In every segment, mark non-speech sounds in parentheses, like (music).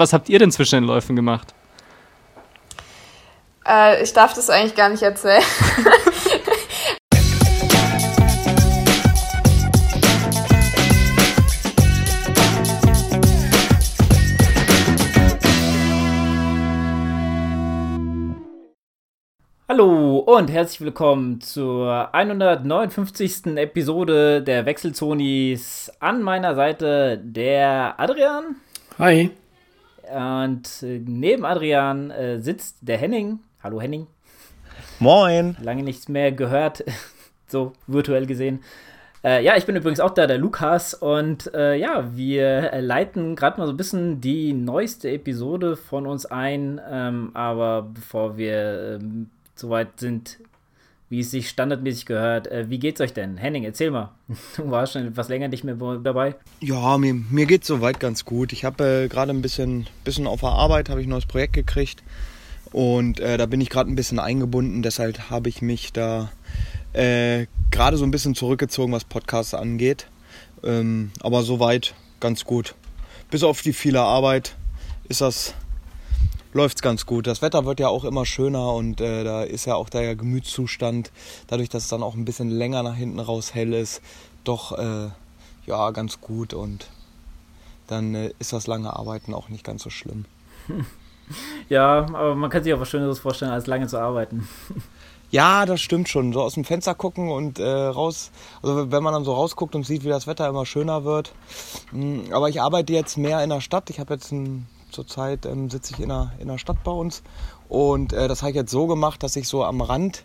Was habt ihr denn zwischen den Läufen gemacht? Äh, ich darf das eigentlich gar nicht erzählen. (laughs) Hallo und herzlich willkommen zur 159. Episode der Wechselzonis. An meiner Seite der Adrian. Hi. Und neben Adrian äh, sitzt der Henning. Hallo Henning. Moin. Lange nichts mehr gehört, (laughs) so virtuell gesehen. Äh, ja, ich bin übrigens auch da, der Lukas. Und äh, ja, wir leiten gerade mal so ein bisschen die neueste Episode von uns ein. Ähm, aber bevor wir ähm, soweit sind, wie es sich standardmäßig gehört. Äh, wie geht's euch denn? Henning, erzähl mal. (laughs) Du warst schon etwas länger nicht mehr dabei. Ja, mir, mir geht's soweit ganz gut. Ich habe äh, gerade ein bisschen, bisschen auf der Arbeit, habe ich ein neues Projekt gekriegt. Und äh, da bin ich gerade ein bisschen eingebunden, deshalb habe ich mich da äh, gerade so ein bisschen zurückgezogen, was Podcasts angeht. Ähm, aber soweit ganz gut. Bis auf die viele Arbeit ist das läuft es ganz gut. Das Wetter wird ja auch immer schöner und äh, da ist ja auch der Gemütszustand, dadurch, dass es dann auch ein bisschen länger nach hinten raus hell ist, doch äh, ja ganz gut und dann äh, ist das lange Arbeiten auch nicht ganz so schlimm. (laughs) Ja, aber man kann sich auch was Schöneres vorstellen, als lange zu arbeiten. (laughs) Ja, das stimmt schon. So aus dem Fenster gucken und äh, raus, also wenn man dann so rausguckt und sieht, wie das Wetter immer schöner wird. Hm, aber ich arbeite jetzt mehr in der Stadt. Ich habe jetzt ein Zurzeit ähm, sitze ich in der, in der Stadt bei uns und äh, das habe ich jetzt so gemacht, dass ich so am Rand,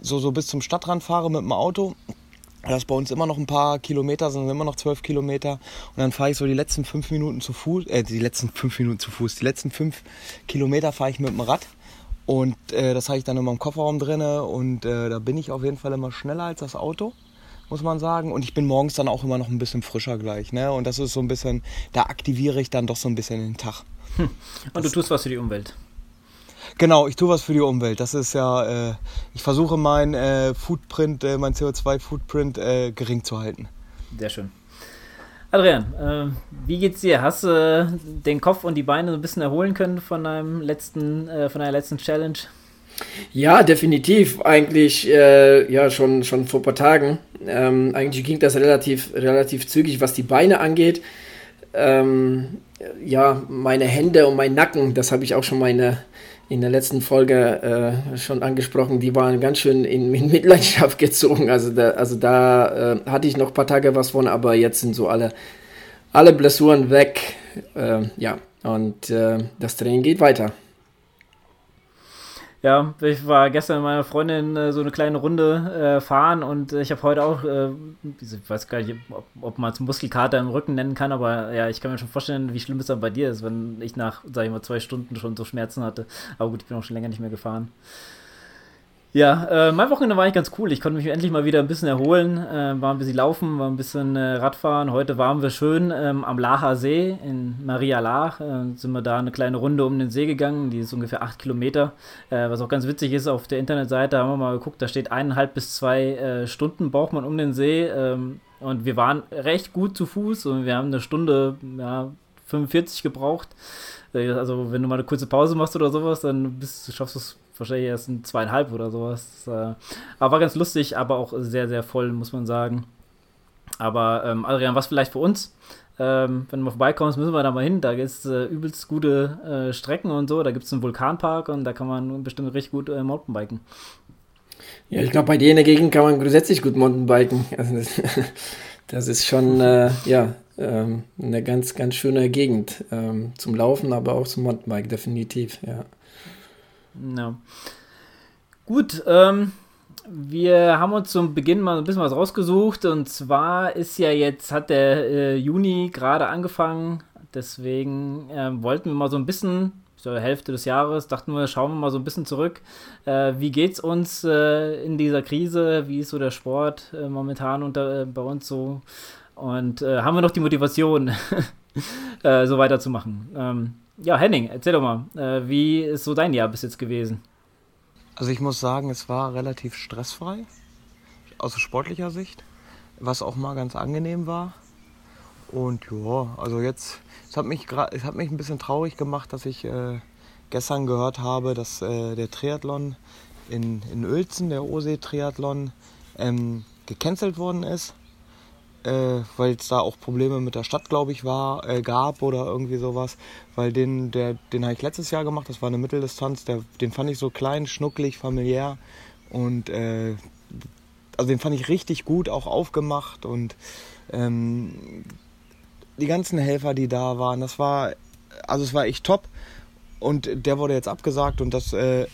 so, so bis zum Stadtrand fahre mit dem Auto. Das ist bei uns immer noch ein paar Kilometer, sind immer noch zwölf Kilometer. Und dann fahre ich so die letzten fünf Minuten zu Fuß, äh, die letzten fünf Minuten zu Fuß, die letzten fünf Kilometer fahre ich mit dem Rad. Und äh, das habe ich dann immer im Kofferraum drin und äh, da bin ich auf jeden Fall immer schneller als das Auto muss man sagen. Und ich bin morgens dann auch immer noch ein bisschen frischer gleich. Ne? Und das ist so ein bisschen, da aktiviere ich dann doch so ein bisschen den Tag. Hm. Und das, du tust was für die Umwelt. Genau, ich tue was für die Umwelt. Das ist ja, äh, ich versuche mein äh, Footprint, äh, mein CO2-Footprint äh, gering zu halten. Sehr schön. Adrian, äh, wie geht's dir? Hast du den Kopf und die Beine so ein bisschen erholen können von deinem letzten, äh, von deiner letzten Challenge? Ja, definitiv. Eigentlich äh, ja schon, schon vor ein paar Tagen. Ähm, eigentlich ging das relativ, relativ zügig, was die Beine angeht. Ähm, ja, meine Hände und mein Nacken, das habe ich auch schon meine in der letzten Folge äh, schon angesprochen, die waren ganz schön in, in Mitleidenschaft (laughs) gezogen. Also da, also da äh, hatte ich noch ein paar Tage was von, aber jetzt sind so alle, alle Blessuren weg. Äh, ja, und äh, das Training geht weiter. Ja, ich war gestern mit meiner Freundin äh, so eine kleine Runde äh, fahren und ich habe heute auch, äh, ich weiß gar nicht, ob, ob man es Muskelkater im Rücken nennen kann, aber ja, ich kann mir schon vorstellen, wie schlimm es dann bei dir ist, wenn ich nach, sag ich mal, zwei Stunden schon so Schmerzen hatte. Aber gut, ich bin auch schon länger nicht mehr gefahren. Ja, äh, mein Wochenende war eigentlich ganz cool. Ich konnte mich endlich mal wieder ein bisschen erholen. Äh, war ein bisschen laufen, war ein bisschen äh, Radfahren. Heute waren wir schön ähm, am Lacher See in Maria Lach. Äh, sind wir da eine kleine Runde um den See gegangen. Die ist ungefähr acht Kilometer. Äh, was auch ganz witzig ist, auf der Internetseite haben wir mal geguckt, da steht eineinhalb bis zwei äh, Stunden braucht man um den See. Ähm, und wir waren recht gut zu Fuß und wir haben eine Stunde ja, 45 gebraucht. Also wenn du mal eine kurze Pause machst oder sowas, dann bist, schaffst du es wahrscheinlich erst ein zweieinhalb oder sowas. Äh, aber war ganz lustig, aber auch sehr, sehr voll, muss man sagen. Aber ähm, Adrian, was vielleicht für uns? Ähm, wenn du mal vorbeikommst, müssen wir da mal hin. Da gibt es äh, übelst gute äh, Strecken und so. Da gibt es einen Vulkanpark und da kann man bestimmt richtig gut äh, Mountainbiken. Ja, ich glaube, bei dir in der Gegend kann man grundsätzlich gut Mountainbiken. (laughs) Also das, das ist schon äh, ja, ähm, eine ganz, ganz schöne Gegend ähm, zum Laufen, aber auch zum Mountainbike, definitiv, ja. Ja. Gut, ähm, wir haben uns zum Beginn mal ein bisschen was rausgesucht und zwar ist ja jetzt, hat der äh, Juni gerade angefangen, deswegen äh, wollten wir mal so ein bisschen, zur Hälfte des Jahres, dachten wir, schauen wir mal so ein bisschen zurück. Äh, wie geht's uns äh, in dieser Krise? Wie ist so der Sport äh, momentan unter, äh, bei uns so? Und haben wir noch die Motivation, (laughs) so weiterzumachen? Ähm, ja, Henning, erzähl doch mal, äh, wie ist so dein Jahr bis jetzt gewesen? Also ich muss sagen, es war relativ stressfrei, aus sportlicher Sicht, was auch mal ganz angenehm war. Und ja, also jetzt, es hat mich, es hat mich ein bisschen traurig gemacht, dass ich äh, gestern gehört habe, dass äh, der Triathlon in, in Uelzen, der Osee-Triathlon, ähm, gecancelt worden ist äh, weil es da auch Probleme mit der Stadt, glaube ich, war, äh, gab oder irgendwie sowas. Weil den, der, den habe ich letztes Jahr gemacht, das war eine Mitteldistanz, der, den fand ich so klein, schnucklig, familiär und äh, also den fand ich richtig gut, auch aufgemacht und ähm, die ganzen Helfer, die da waren, das war, also es war echt top und der wurde jetzt abgesagt und das äh,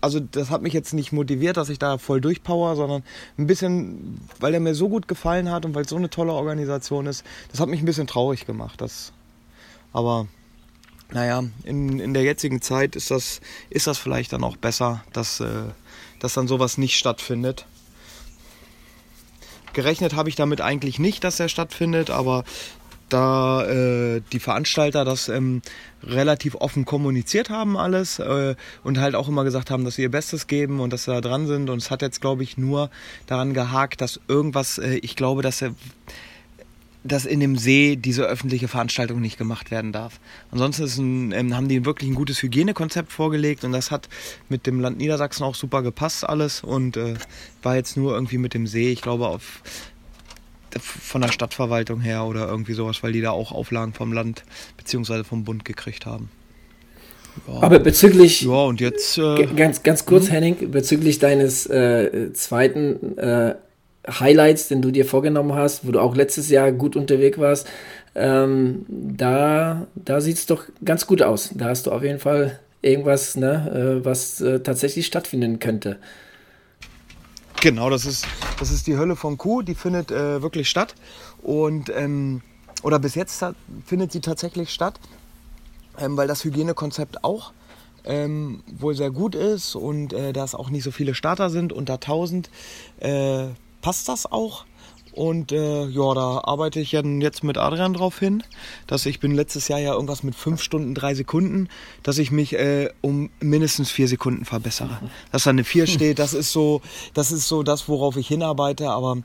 also das hat mich jetzt nicht motiviert, dass ich da voll durchpower, sondern ein bisschen, weil er mir so gut gefallen hat und weil es so eine tolle Organisation ist, das hat mich ein bisschen traurig gemacht. Das, aber naja, in, in der jetzigen Zeit ist das, ist das vielleicht dann auch besser, dass, äh, dass dann sowas nicht stattfindet. Gerechnet habe ich damit eigentlich nicht, dass er stattfindet, aber da äh, die Veranstalter das ähm, relativ offen kommuniziert haben alles äh, und halt auch immer gesagt haben, dass sie ihr Bestes geben und dass sie da dran sind. Und es hat jetzt, glaube ich, nur daran gehakt, dass irgendwas, äh, ich glaube, dass er dass in dem See diese öffentliche Veranstaltung nicht gemacht werden darf. Ansonsten ein, ähm, haben die wirklich ein gutes Hygienekonzept vorgelegt und das hat mit dem Land Niedersachsen auch super gepasst alles und äh, war jetzt nur irgendwie mit dem See, ich glaube auf von der Stadtverwaltung her oder irgendwie sowas, weil die da auch Auflagen vom Land bzw. vom Bund gekriegt haben. Ja. Aber bezüglich. Ja, und jetzt. Äh, ganz, ganz kurz, hm? Henning, bezüglich deines äh, zweiten äh, Highlights, den du dir vorgenommen hast, wo du auch letztes Jahr gut unterwegs warst, ähm, da, da sieht es doch ganz gut aus. Da hast du auf jeden Fall irgendwas, ne, äh, was äh, tatsächlich stattfinden könnte. Genau, das ist, das ist die Hölle von Kuh, die findet äh, wirklich statt. Und, ähm, oder bis jetzt findet sie tatsächlich statt, ähm, weil das Hygienekonzept auch ähm, wohl sehr gut ist und äh, da es auch nicht so viele Starter sind, unter 1000, äh, passt das auch. Und äh, ja, da arbeite ich jetzt mit Adrian drauf hin, dass ich bin letztes Jahr ja irgendwas mit fünf Stunden, drei Sekunden, dass ich mich äh, um mindestens vier Sekunden verbessere. Dass da eine vier steht, das ist so, das ist so das, worauf ich hinarbeite, aber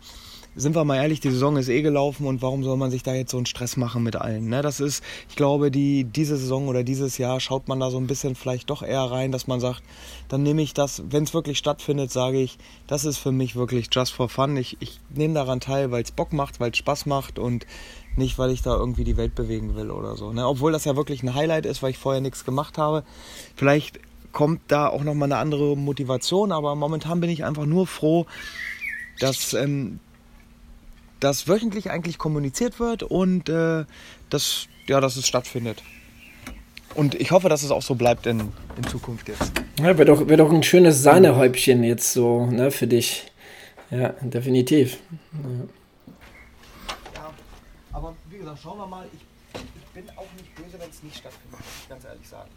sind wir mal ehrlich, die Saison ist eh gelaufen und warum soll man sich da jetzt so einen Stress machen mit allen? Ne? Das ist, ich glaube, die, diese Saison oder dieses Jahr schaut man da so ein bisschen vielleicht doch eher rein, dass man sagt, dann nehme ich das, wenn es wirklich stattfindet, sage ich, das ist für mich wirklich just for fun. Ich, ich nehme daran teil, weil es Bock macht, weil es Spaß macht und nicht, weil ich da irgendwie die Welt bewegen will oder so. Ne? Obwohl das ja wirklich ein Highlight ist, weil ich vorher nichts gemacht habe. Vielleicht kommt da auch nochmal eine andere Motivation, aber momentan bin ich einfach nur froh, dass ähm, dass wöchentlich eigentlich kommuniziert wird und äh, dass, ja, dass es stattfindet. Und ich hoffe, dass es auch so bleibt in, in Zukunft jetzt. Ja, wäre doch, wär doch ein schönes Sahnehäubchen jetzt so ne, für dich. Ja, definitiv. Ja. ja. aber wie gesagt, schauen wir mal. Ich, ich bin auch nicht böse, wenn es nicht stattfindet, muss ich ganz ehrlich sagen.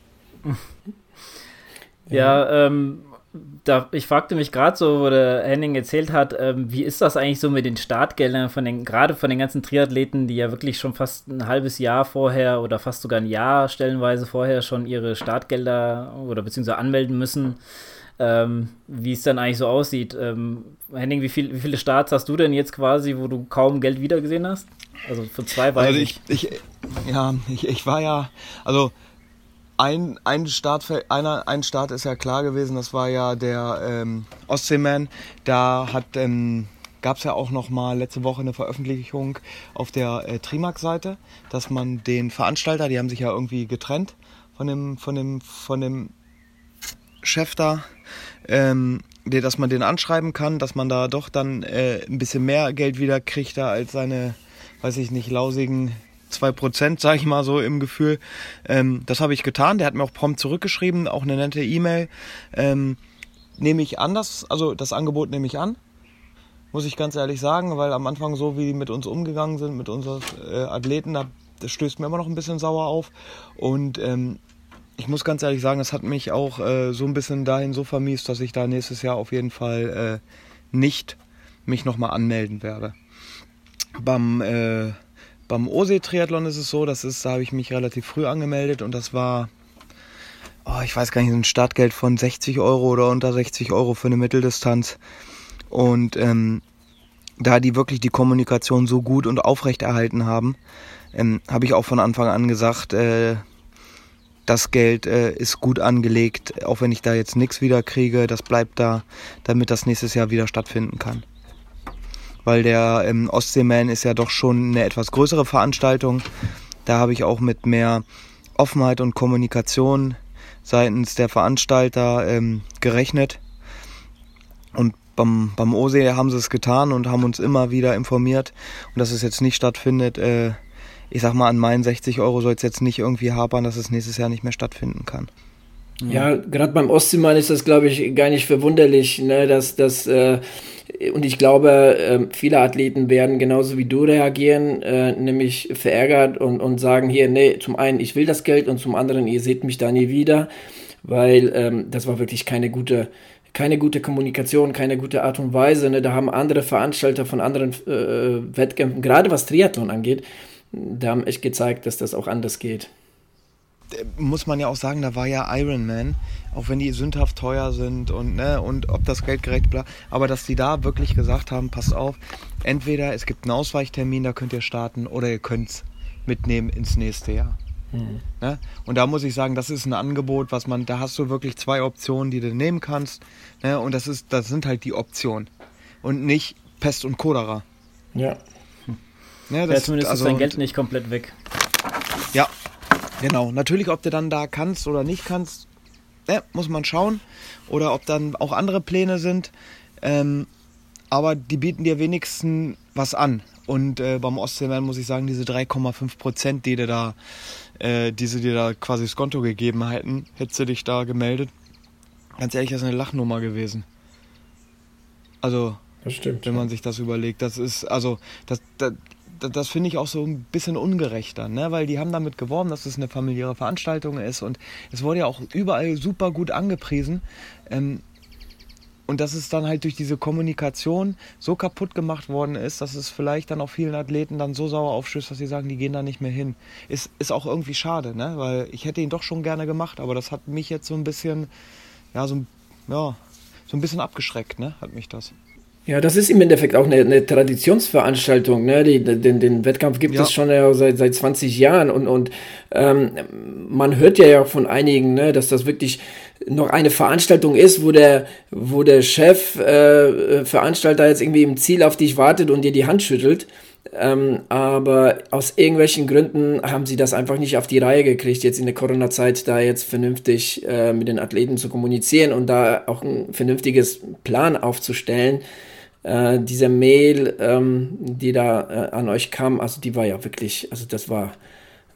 Ja, ähm, da, ich fragte mich gerade so, wo der Henning erzählt hat, ähm, wie ist das eigentlich so mit den Startgeldern von den, gerade von den ganzen Triathleten, die ja wirklich schon fast ein halbes Jahr vorher oder fast sogar ein Jahr stellenweise vorher schon ihre Startgelder oder beziehungsweise anmelden müssen, ähm, wie es dann eigentlich so aussieht. Ähm, Henning, wie, viel, wie viele Starts hast du denn jetzt quasi, wo du kaum Geld wiedergesehen hast? Also für zwei weiß also ich, ich. Ja, ich, ich war ja, also ein, ein, Start, einer, ein Start ist ja klar gewesen, das war ja der ähm, Ostseeman. Da ähm, gab es ja auch noch mal letzte Woche eine Veröffentlichung auf der äh, Trimax-Seite, dass man den Veranstalter, die haben sich ja irgendwie getrennt von dem, von dem, von dem Chef da, ähm, dass man den anschreiben kann, dass man da doch dann äh, ein bisschen mehr Geld wieder kriegt da als seine, weiß ich nicht, lausigen zwei Prozent, sage ich mal so im Gefühl. Ähm, das habe ich getan. Der hat mir auch prompt zurückgeschrieben, auch eine nette E-Mail. Ähm, nehme ich an, das, also das Angebot nehme ich an. Muss ich ganz ehrlich sagen, weil am Anfang so wie die mit uns umgegangen sind, mit unseren äh, Athleten, da, das stößt mir immer noch ein bisschen sauer auf. Und ähm, ich muss ganz ehrlich sagen, das hat mich auch äh, so ein bisschen dahin so vermiest, dass ich da nächstes Jahr auf jeden Fall äh, nicht mich nochmal anmelden werde. Beim äh, beim Osee-Triathlon ist es so, das ist, da habe ich mich relativ früh angemeldet und das war, oh, ich weiß gar nicht, ein Startgeld von 60 Euro oder unter 60 Euro für eine Mitteldistanz. Und ähm, da die wirklich die Kommunikation so gut und aufrechterhalten haben, ähm, habe ich auch von Anfang an gesagt, äh, das Geld äh, ist gut angelegt, auch wenn ich da jetzt nichts wieder kriege, das bleibt da, damit das nächstes Jahr wieder stattfinden kann. Weil der ähm, Ostseeman ist ja doch schon eine etwas größere Veranstaltung. Da habe ich auch mit mehr Offenheit und Kommunikation seitens der Veranstalter ähm, gerechnet. Und beim, beim OSE haben sie es getan und haben uns immer wieder informiert. Und dass es jetzt nicht stattfindet, äh, ich sag mal, an meinen 60 Euro soll es jetzt nicht irgendwie hapern, dass es nächstes Jahr nicht mehr stattfinden kann. Ja, gerade beim Ostseemann ist das, glaube ich, gar nicht verwunderlich, ne, dass das, äh, und ich glaube, äh, viele Athleten werden genauso wie du reagieren, äh, nämlich verärgert und, und sagen hier, nee, zum einen, ich will das Geld und zum anderen, ihr seht mich da nie wieder, weil ähm, das war wirklich keine gute, keine gute Kommunikation, keine gute Art und Weise. Ne? Da haben andere Veranstalter von anderen äh, Wettkämpfen, gerade was Triathlon angeht, da haben echt gezeigt, dass das auch anders geht. Muss man ja auch sagen, da war ja Iron Man, auch wenn die sündhaft teuer sind und, ne, und ob das Geld gerecht bleibt, aber dass die da wirklich gesagt haben, passt auf, entweder es gibt einen Ausweichtermin, da könnt ihr starten, oder ihr könnt es mitnehmen ins nächste Jahr. Mhm. Ne? Und da muss ich sagen, das ist ein Angebot, was man, da hast du wirklich zwei Optionen, die du nehmen kannst. Ne? Und das ist, das sind halt die Optionen. Und nicht Pest und Cholera. Ja. Ja, das, ja, zumindest also, ist dein Geld nicht komplett weg. Ja, genau. Natürlich, ob du dann da kannst oder nicht kannst, ne, muss man schauen. Oder ob dann auch andere Pläne sind. Ähm, aber die bieten dir wenigstens was an. Und äh, beim Ostseeman muss ich sagen, diese 3,5 Prozent, die dir da, äh, die sie dir da quasi das Konto gegeben hätten, hättest du dich da gemeldet. Ganz ehrlich, das ist eine Lachnummer gewesen. Also, das stimmt, wenn man sich das überlegt, das ist, also, das, das, das finde ich auch so ein bisschen ungerechter, ne? weil die haben damit geworben, dass es eine familiäre Veranstaltung ist und es wurde ja auch überall super gut angepriesen. Ähm, und dass es dann halt durch diese Kommunikation so kaputt gemacht worden ist, dass es vielleicht dann auch vielen Athleten dann so sauer aufstößt, dass sie sagen, die gehen da nicht mehr hin. Ist, ist auch irgendwie schade, ne? weil ich hätte ihn doch schon gerne gemacht, aber das hat mich jetzt so ein bisschen, ja, so, ja, so ein bisschen abgeschreckt, ne? hat mich das. Ja, das ist im Endeffekt auch eine, eine Traditionsveranstaltung. Ne? Die, den, den Wettkampf gibt ja. es schon ja seit, seit 20 Jahren und, und ähm, man hört ja, ja von einigen, ne, dass das wirklich noch eine Veranstaltung ist, wo der, wo der Chef, äh, Veranstalter jetzt irgendwie im Ziel auf dich wartet und dir die Hand schüttelt. Ähm, aber aus irgendwelchen Gründen haben sie das einfach nicht auf die Reihe gekriegt, jetzt in der Corona-Zeit da jetzt vernünftig äh, mit den Athleten zu kommunizieren und da auch ein vernünftiges Plan aufzustellen äh, diese Mail, ähm, die da äh, an euch kam, also die war ja wirklich, also das war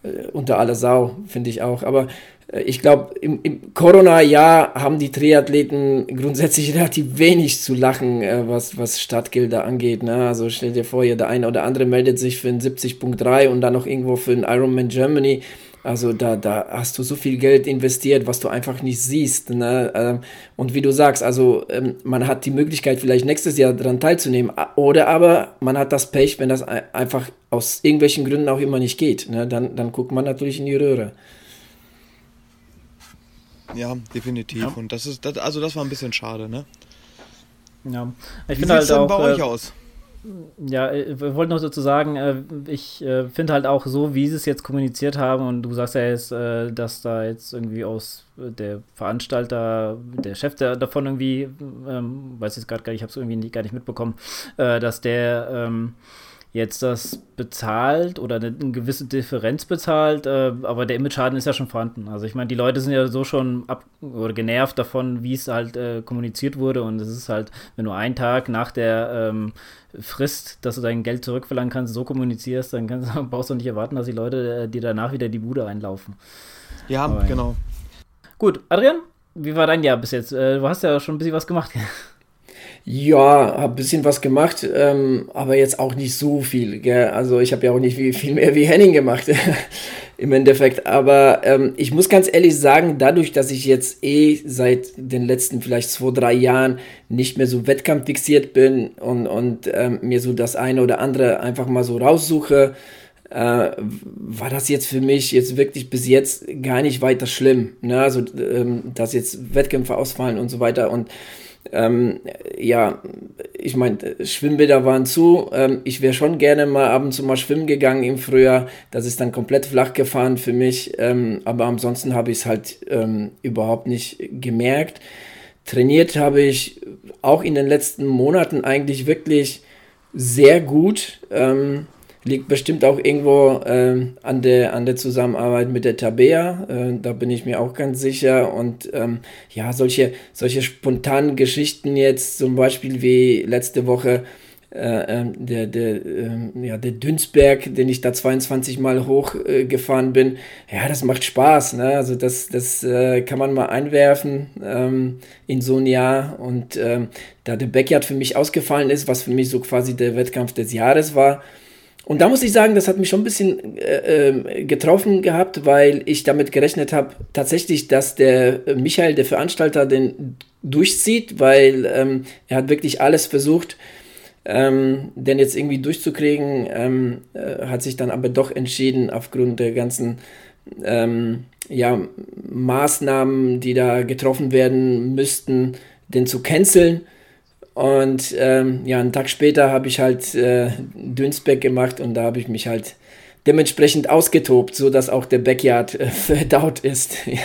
äh, unter aller Sau, finde ich auch. Aber äh, ich glaube, im, im Corona-Jahr haben die Triathleten grundsätzlich (laughs) relativ wenig zu lachen, äh, was, was Stadtgelder angeht. Ne? Also stell dir vor, ja, der eine oder andere meldet sich für ein 70.3 und dann noch irgendwo für ein Ironman Germany. Also da, da hast du so viel Geld investiert, was du einfach nicht siehst. Ne? Ähm, und wie du sagst, also ähm, man hat die Möglichkeit, vielleicht nächstes Jahr daran teilzunehmen. Oder aber man hat das Pech, wenn das einfach aus irgendwelchen Gründen auch immer nicht geht. Ne? Dann, dann guckt man natürlich in die Röhre. Ja, definitiv. Ja. Und das ist, das, also das war ein bisschen schade, ne? Ja. Ich Wie sieht halt denn bei euch äh, aus? Ja, äh, wir wollten noch dazu sagen, äh, ich äh, finde halt auch so, wie sie es jetzt kommuniziert haben, und du sagst ja jetzt, dass da jetzt irgendwie aus der Veranstalter, der Chef der, davon irgendwie, ähm, weiß jetzt gerade gar nicht, ich habe es irgendwie gar nicht mitbekommen, dass der ähm, jetzt das bezahlt oder eine, gewisse Differenz bezahlt, äh, aber der Image-Schaden ist ja schon vorhanden. Also ich meine, die Leute sind ja so schon ab oder genervt davon, wie es halt äh, kommuniziert wurde und es ist halt, wenn du einen Tag nach der ähm, Frist, dass du dein Geld zurückverlangen kannst, so kommunizierst, dann kannst, (laughs) brauchst du nicht erwarten, dass die Leute äh, dir danach wieder die Bude einlaufen. Ja, aber, genau. Gut, Adrian, wie war dein Jahr bis jetzt? Äh, du hast ja schon ein bisschen was gemacht. Ja, habe ein bisschen was gemacht, ähm, aber jetzt auch nicht so viel. Gell? Also ich habe ja auch nicht viel, viel mehr wie Henning gemacht (laughs) im Endeffekt. Aber ähm, ich muss ganz ehrlich sagen, dadurch, dass ich jetzt eh seit den letzten vielleicht zwei, drei Jahren nicht mehr so wettkampffixiert bin und, und ähm, mir so das eine oder andere einfach mal so raussuche, äh, war das jetzt für mich jetzt wirklich bis jetzt gar nicht weiter schlimm. Ne? Also, ähm, dass jetzt Wettkämpfe ausfallen und so weiter. Und Ähm, ja, ich meine, Schwimmbäder waren zu. Ähm, ich wäre schon gerne mal ab und zu mal schwimmen gegangen im Frühjahr. Das ist dann komplett flach gefahren für mich. Ähm, aber ansonsten habe ich es halt ähm, überhaupt nicht gemerkt. Trainiert habe ich auch in den letzten Monaten eigentlich wirklich sehr gut. Ähm, liegt bestimmt auch irgendwo äh, an, der, an der Zusammenarbeit mit der Tabea. Äh, da bin ich mir auch ganz sicher. Und ähm, ja, solche, solche spontanen Geschichten jetzt, zum Beispiel wie letzte Woche äh, ähm, der, der, äh, ja, der Dünsberg, den ich da 22 Mal hochgefahren bin, ja, das macht Spaß. Ne? Also das, das äh, kann man mal einwerfen ähm, in so ein Jahr. Und ähm, da der Backyard für mich ausgefallen ist, was für mich so quasi der Wettkampf des Jahres war, und da muss ich sagen, das hat mich schon ein bisschen äh, ähm, getroffen gehabt, weil ich damit gerechnet habe, tatsächlich, dass der Michael, der Veranstalter, den durchzieht, weil ähm, er hat wirklich alles versucht, ähm, den jetzt irgendwie durchzukriegen, ähm, äh, hat sich dann aber doch entschieden, aufgrund der ganzen ähm, ja, Maßnahmen, die da getroffen werden müssten, den zu canceln. Und ähm, ja, einen Tag später habe ich halt äh, Dünsbeck gemacht und da habe ich mich halt dementsprechend ausgetobt, sodass auch der Backyard äh, (laughs) verdaut ist. (laughs) ja.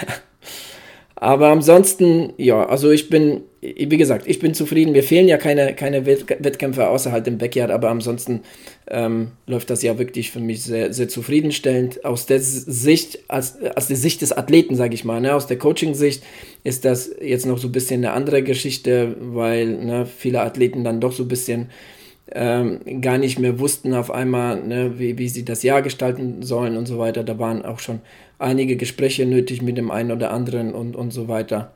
Aber ansonsten, ja, also ich bin, wie gesagt, ich bin zufrieden. Mir fehlen ja keine, keine Wettkämpfe außerhalb dem Backyard, aber ansonsten ähm, läuft das ja wirklich für mich sehr, sehr zufriedenstellend. Aus der Sicht, als, aus der Sicht des Athleten, sage ich mal, ne, aus der Coaching-Sicht ist das jetzt noch so ein bisschen eine andere Geschichte, weil ne, viele Athleten dann doch so ein bisschen ähm, gar nicht mehr wussten auf einmal, ne, wie, wie sie das Jahr gestalten sollen und so weiter. Da waren auch schon einige Gespräche nötig mit dem einen oder anderen und, und so weiter.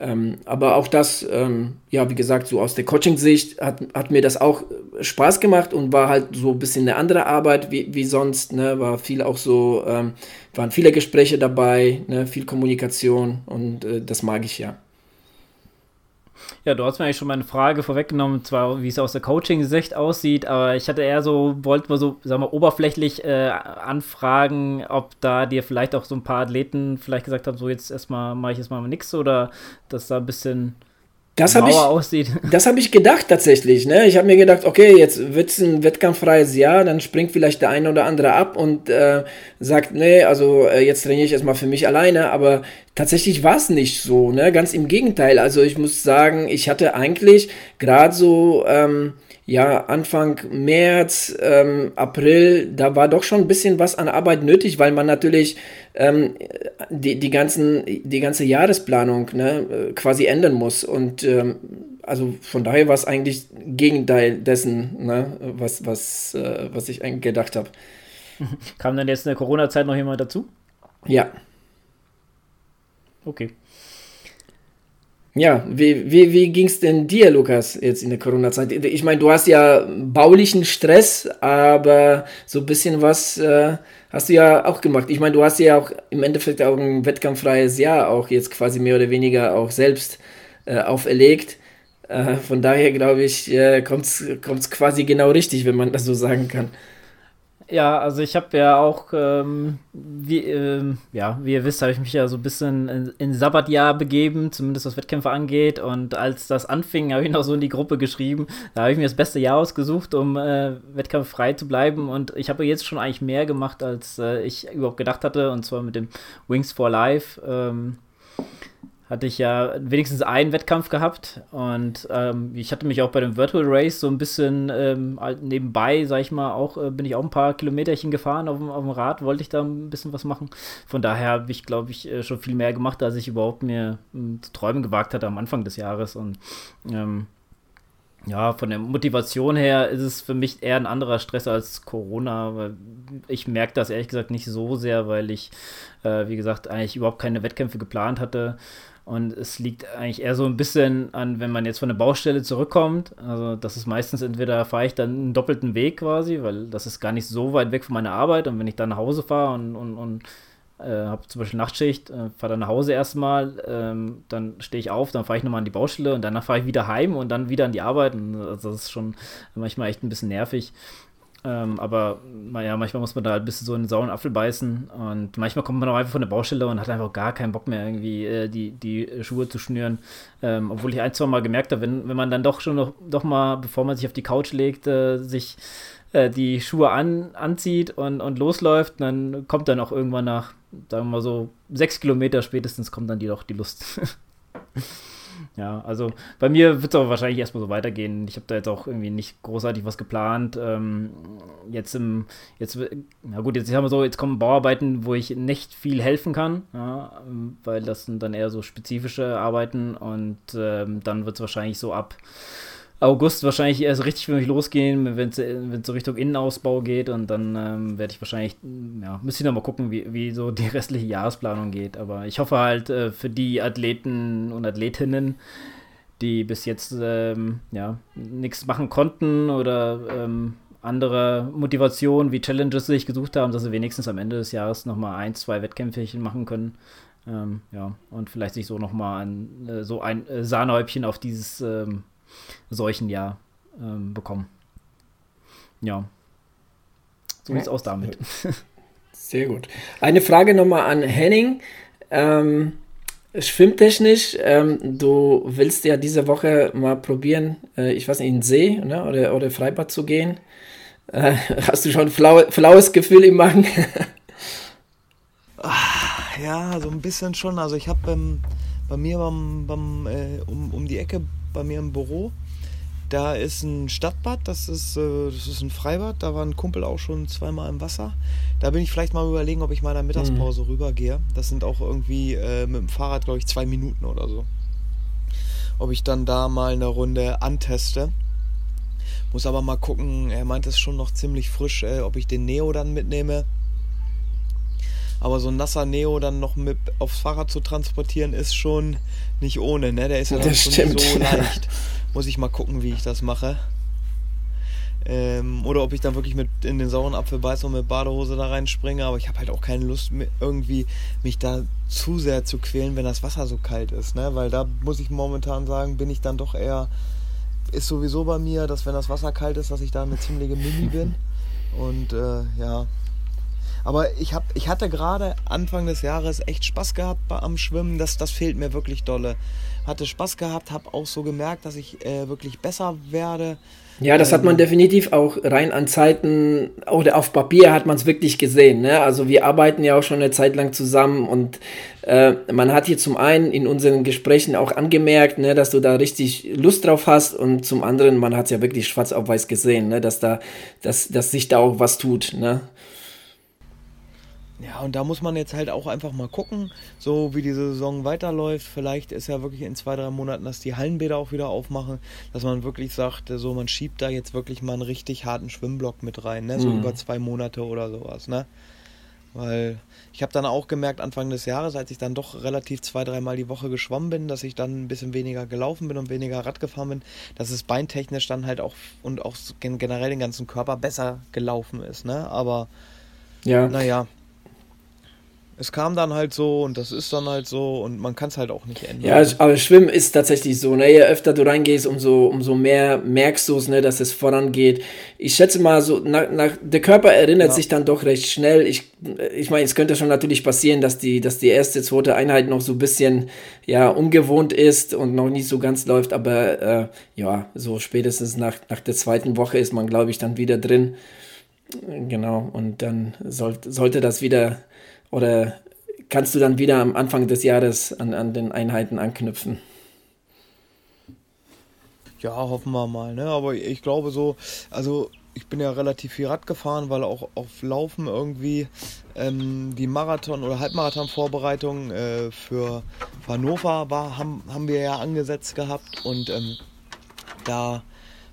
Ähm, aber auch das, ähm, ja, wie gesagt, so aus der Coaching-Sicht hat, hat mir das auch Spaß gemacht und war halt so ein bisschen eine andere Arbeit wie, wie sonst, ne, war viel auch so, ähm, waren viele Gespräche dabei, ne, viel Kommunikation und äh, das mag ich ja. Ja, du hast mir eigentlich schon meine Frage vorweggenommen, zwar wie es aus der Coaching-Sicht aussieht, aber ich hatte eher so, wollte mal so, sagen wir, oberflächlich äh, anfragen, ob da dir vielleicht auch so ein paar Athleten vielleicht gesagt haben, so jetzt erstmal mache ich erstmal nichts oder dass da ein bisschen das habe ich, aussieht. (laughs) Das habe ich gedacht tatsächlich. Ne? Ich habe mir gedacht, okay, jetzt wird es ein wettkampffreies Jahr, dann springt vielleicht der eine oder andere ab und äh, sagt, nee, also äh, jetzt trainiere ich erstmal für mich alleine. Aber tatsächlich war es nicht so. Ne? Ganz im Gegenteil. Also ich muss sagen, ich hatte eigentlich gerade so ähm, ja, Anfang März, ähm, April, da war doch schon ein bisschen was an Arbeit nötig, weil man natürlich ähm, die, die, ganzen, die ganze Jahresplanung ne, quasi ändern muss. Und ähm, also von daher war es eigentlich Gegenteil dessen, ne, was, was, äh, was ich eigentlich gedacht habe. (laughs) Kam dann jetzt in der Corona-Zeit noch jemand dazu? Ja. Okay. Ja, wie, wie, wie ging es denn dir, Lukas, jetzt in der Corona-Zeit? Ich meine, du hast ja baulichen Stress, aber so ein bisschen was äh, hast du ja auch gemacht. Ich meine, du hast ja auch im Endeffekt auch ein wettkampffreies Jahr auch jetzt quasi mehr oder weniger auch selbst äh, auferlegt. Äh, von daher glaube ich, äh, kommt es quasi genau richtig, wenn man das so sagen kann. Ja, also ich habe ja auch, ähm, wie, ähm, ja, wie ihr wisst, habe ich mich ja so ein bisschen in, in Sabbatjahr begeben, zumindest was Wettkämpfe angeht. Und als das anfing, habe ich noch so in die Gruppe geschrieben. Da habe ich mir das beste Jahr ausgesucht, um äh, wettkampffrei zu bleiben. Und ich habe jetzt schon eigentlich mehr gemacht, als äh, ich überhaupt gedacht hatte. Und zwar mit dem Wings for Life. Ähm, hatte ich ja wenigstens einen Wettkampf gehabt und ähm, ich hatte mich auch bei dem Virtual Race so ein bisschen ähm, nebenbei, sag ich mal, auch äh, bin ich auch ein paar Kilometerchen gefahren auf dem, auf dem Rad, wollte ich da ein bisschen was machen. Von daher habe ich, glaube ich, äh, schon viel mehr gemacht, als ich überhaupt mir äh, zu träumen gewagt hatte am Anfang des Jahres und ähm, ja, von der Motivation her ist es für mich eher ein anderer Stress als Corona, weil ich merke das ehrlich gesagt nicht so sehr, weil ich, äh, wie gesagt, eigentlich überhaupt keine Wettkämpfe geplant hatte und es liegt eigentlich eher so ein bisschen an, wenn man jetzt von der Baustelle zurückkommt. Also, das ist meistens entweder fahre ich dann einen doppelten Weg quasi, weil das ist gar nicht so weit weg von meiner Arbeit. Und wenn ich dann nach Hause fahre und, und, und äh, habe zum Beispiel Nachtschicht, äh, fahre dann nach Hause erstmal, ähm, dann stehe ich auf, dann fahre ich nochmal an die Baustelle und danach fahre ich wieder heim und dann wieder an die Arbeit. Und also das ist schon manchmal echt ein bisschen nervig. Ähm, aber naja, manchmal muss man da halt ein bisschen so in den sauren Apfel beißen und manchmal kommt man auch einfach von der Baustelle und hat einfach gar keinen Bock mehr, irgendwie äh, die, die Schuhe zu schnüren. Ähm, obwohl ich ein, zwei Mal gemerkt habe, wenn, wenn man dann doch schon noch, doch mal, bevor man sich auf die Couch legt, äh, sich äh, die Schuhe an, anzieht und, und losläuft, dann kommt dann auch irgendwann nach, sagen wir mal so, sechs Kilometer spätestens kommt dann die doch die Lust. (laughs) Ja, also bei mir wird es aber wahrscheinlich erstmal so weitergehen. Ich habe da jetzt auch irgendwie nicht großartig was geplant. Ähm, jetzt im, jetzt, na gut, jetzt haben wir so, jetzt kommen Bauarbeiten, wo ich nicht viel helfen kann, ja, weil das sind dann eher so spezifische Arbeiten und ähm, dann wird es wahrscheinlich so ab August wahrscheinlich erst richtig für mich losgehen, wenn es so Richtung Innenausbau geht und dann ähm, werde ich wahrscheinlich, ja, müsste ich noch mal gucken, wie, wie so die (laughs) restliche Jahresplanung geht. Aber ich hoffe halt äh, für die Athleten und Athletinnen, die bis jetzt ähm, ja, nichts machen konnten oder ähm, andere Motivationen wie Challenges sich gesucht haben, dass sie wenigstens am Ende des Jahres nochmal ein, zwei Wettkämpfe machen können. Ähm, ja, und vielleicht sich so nochmal ein, äh, so ein äh, Sahnehäubchen auf dieses ähm, solchen Jahr ähm, bekommen. Ja. So sieht es aus damit. (laughs) Sehr gut. Eine Frage nochmal an Henning. Ähm, schwimmtechnisch, ähm, du willst ja diese Woche mal probieren, äh, ich weiß nicht, in den See ne, oder, oder Freibad zu gehen. Äh, (laughs) hast du schon ein flau, flaues Gefühl im Magen? ja, so ein bisschen schon. Also ich habe ähm, bei mir beim, beim äh, um, um die Ecke bei mir im Büro. Da ist ein Stadtbad, das ist, äh, das ist ein Freibad. Da war ein Kumpel auch schon zweimal im Wasser. Da bin ich vielleicht mal überlegen, ob ich mal in der Mittagspause mhm. rübergehe. Das sind auch irgendwie äh, mit dem Fahrrad, glaube ich, zwei Minuten oder so. Ob ich dann da mal eine Runde anteste. Muss aber mal gucken, er meint es schon noch ziemlich frisch, äh, ob ich den Neo dann mitnehme. Aber so ein nasser Neo dann noch mit aufs Fahrrad zu transportieren, ist schon nicht ohne, ne? Der ist ja dann schon stimmt. so (laughs) leicht. Muss ich mal gucken, wie ich das mache. Ähm, oder ob ich dann wirklich mit in den sauren Apfel beiße und mit Badehose da reinspringe. Aber ich habe halt auch keine Lust, irgendwie mich da zu sehr zu quälen, wenn das Wasser so kalt ist. Ne? Weil da muss ich momentan sagen, bin ich dann doch eher. Ist sowieso bei mir, dass wenn das Wasser kalt ist, dass ich da eine ziemliche Mimi bin. Und äh, ja, aber ich, hab, ich hatte gerade Anfang des Jahres echt Spaß gehabt am Schwimmen. Das, das fehlt mir wirklich dolle. Hatte Spaß gehabt, habe auch so gemerkt, dass ich äh, wirklich besser werde. Ja, das hat man ähm, definitiv auch rein an Zeiten oder auf Papier hat man es wirklich gesehen. Ne? Also wir arbeiten ja auch schon eine Zeit lang zusammen und äh, man hat hier zum einen in unseren Gesprächen auch angemerkt, ne, dass du da richtig Lust drauf hast und zum anderen, man hat es ja wirklich schwarz auf weiß gesehen, ne, dass da, dass, dass sich da auch was tut. Ne? Ja, und da muss man jetzt halt auch einfach mal gucken, so wie die Saison weiterläuft. Vielleicht ist ja wirklich in zwei, drei Monaten, dass die Hallenbäder auch wieder aufmachen, dass man wirklich sagt, so man schiebt da jetzt wirklich mal einen richtig harten Schwimmblock mit rein, ne? so mhm. über zwei Monate oder sowas. Ne? Weil ich habe dann auch gemerkt, Anfang des Jahres, als ich dann doch relativ zwei, dreimal die Woche geschwommen bin, dass ich dann ein bisschen weniger gelaufen bin und weniger Rad gefahren bin, dass es beintechnisch dann halt auch und auch generell den ganzen Körper besser gelaufen ist. Ne? Aber ja. naja, es kam dann halt so und das ist dann halt so und man kann es halt auch nicht ändern. Ja, aber Schwimmen ist tatsächlich so, ne? Je öfter du reingehst, umso, umso mehr merkst du es, ne, dass es vorangeht. Ich schätze mal, so, nach, nach, der Körper erinnert ja. sich dann doch recht schnell. Ich, ich meine, es könnte schon natürlich passieren, dass die, dass die erste, zweite Einheit noch so ein bisschen, ja, ungewohnt ist und noch nicht so ganz läuft, aber äh, ja, so spätestens nach, nach der zweiten Woche ist man, glaube ich, dann wieder drin. Genau, und dann soll, sollte das wieder oder kannst du dann wieder am Anfang des Jahres an, an den Einheiten anknüpfen? Ja, hoffen wir mal. Ne? Aber ich glaube so, also ich bin ja relativ viel Rad gefahren, weil auch auf Laufen irgendwie ähm, die Marathon- oder Halbmarathon-Vorbereitung äh, für Hannover war, haben, haben wir ja angesetzt gehabt und ähm, da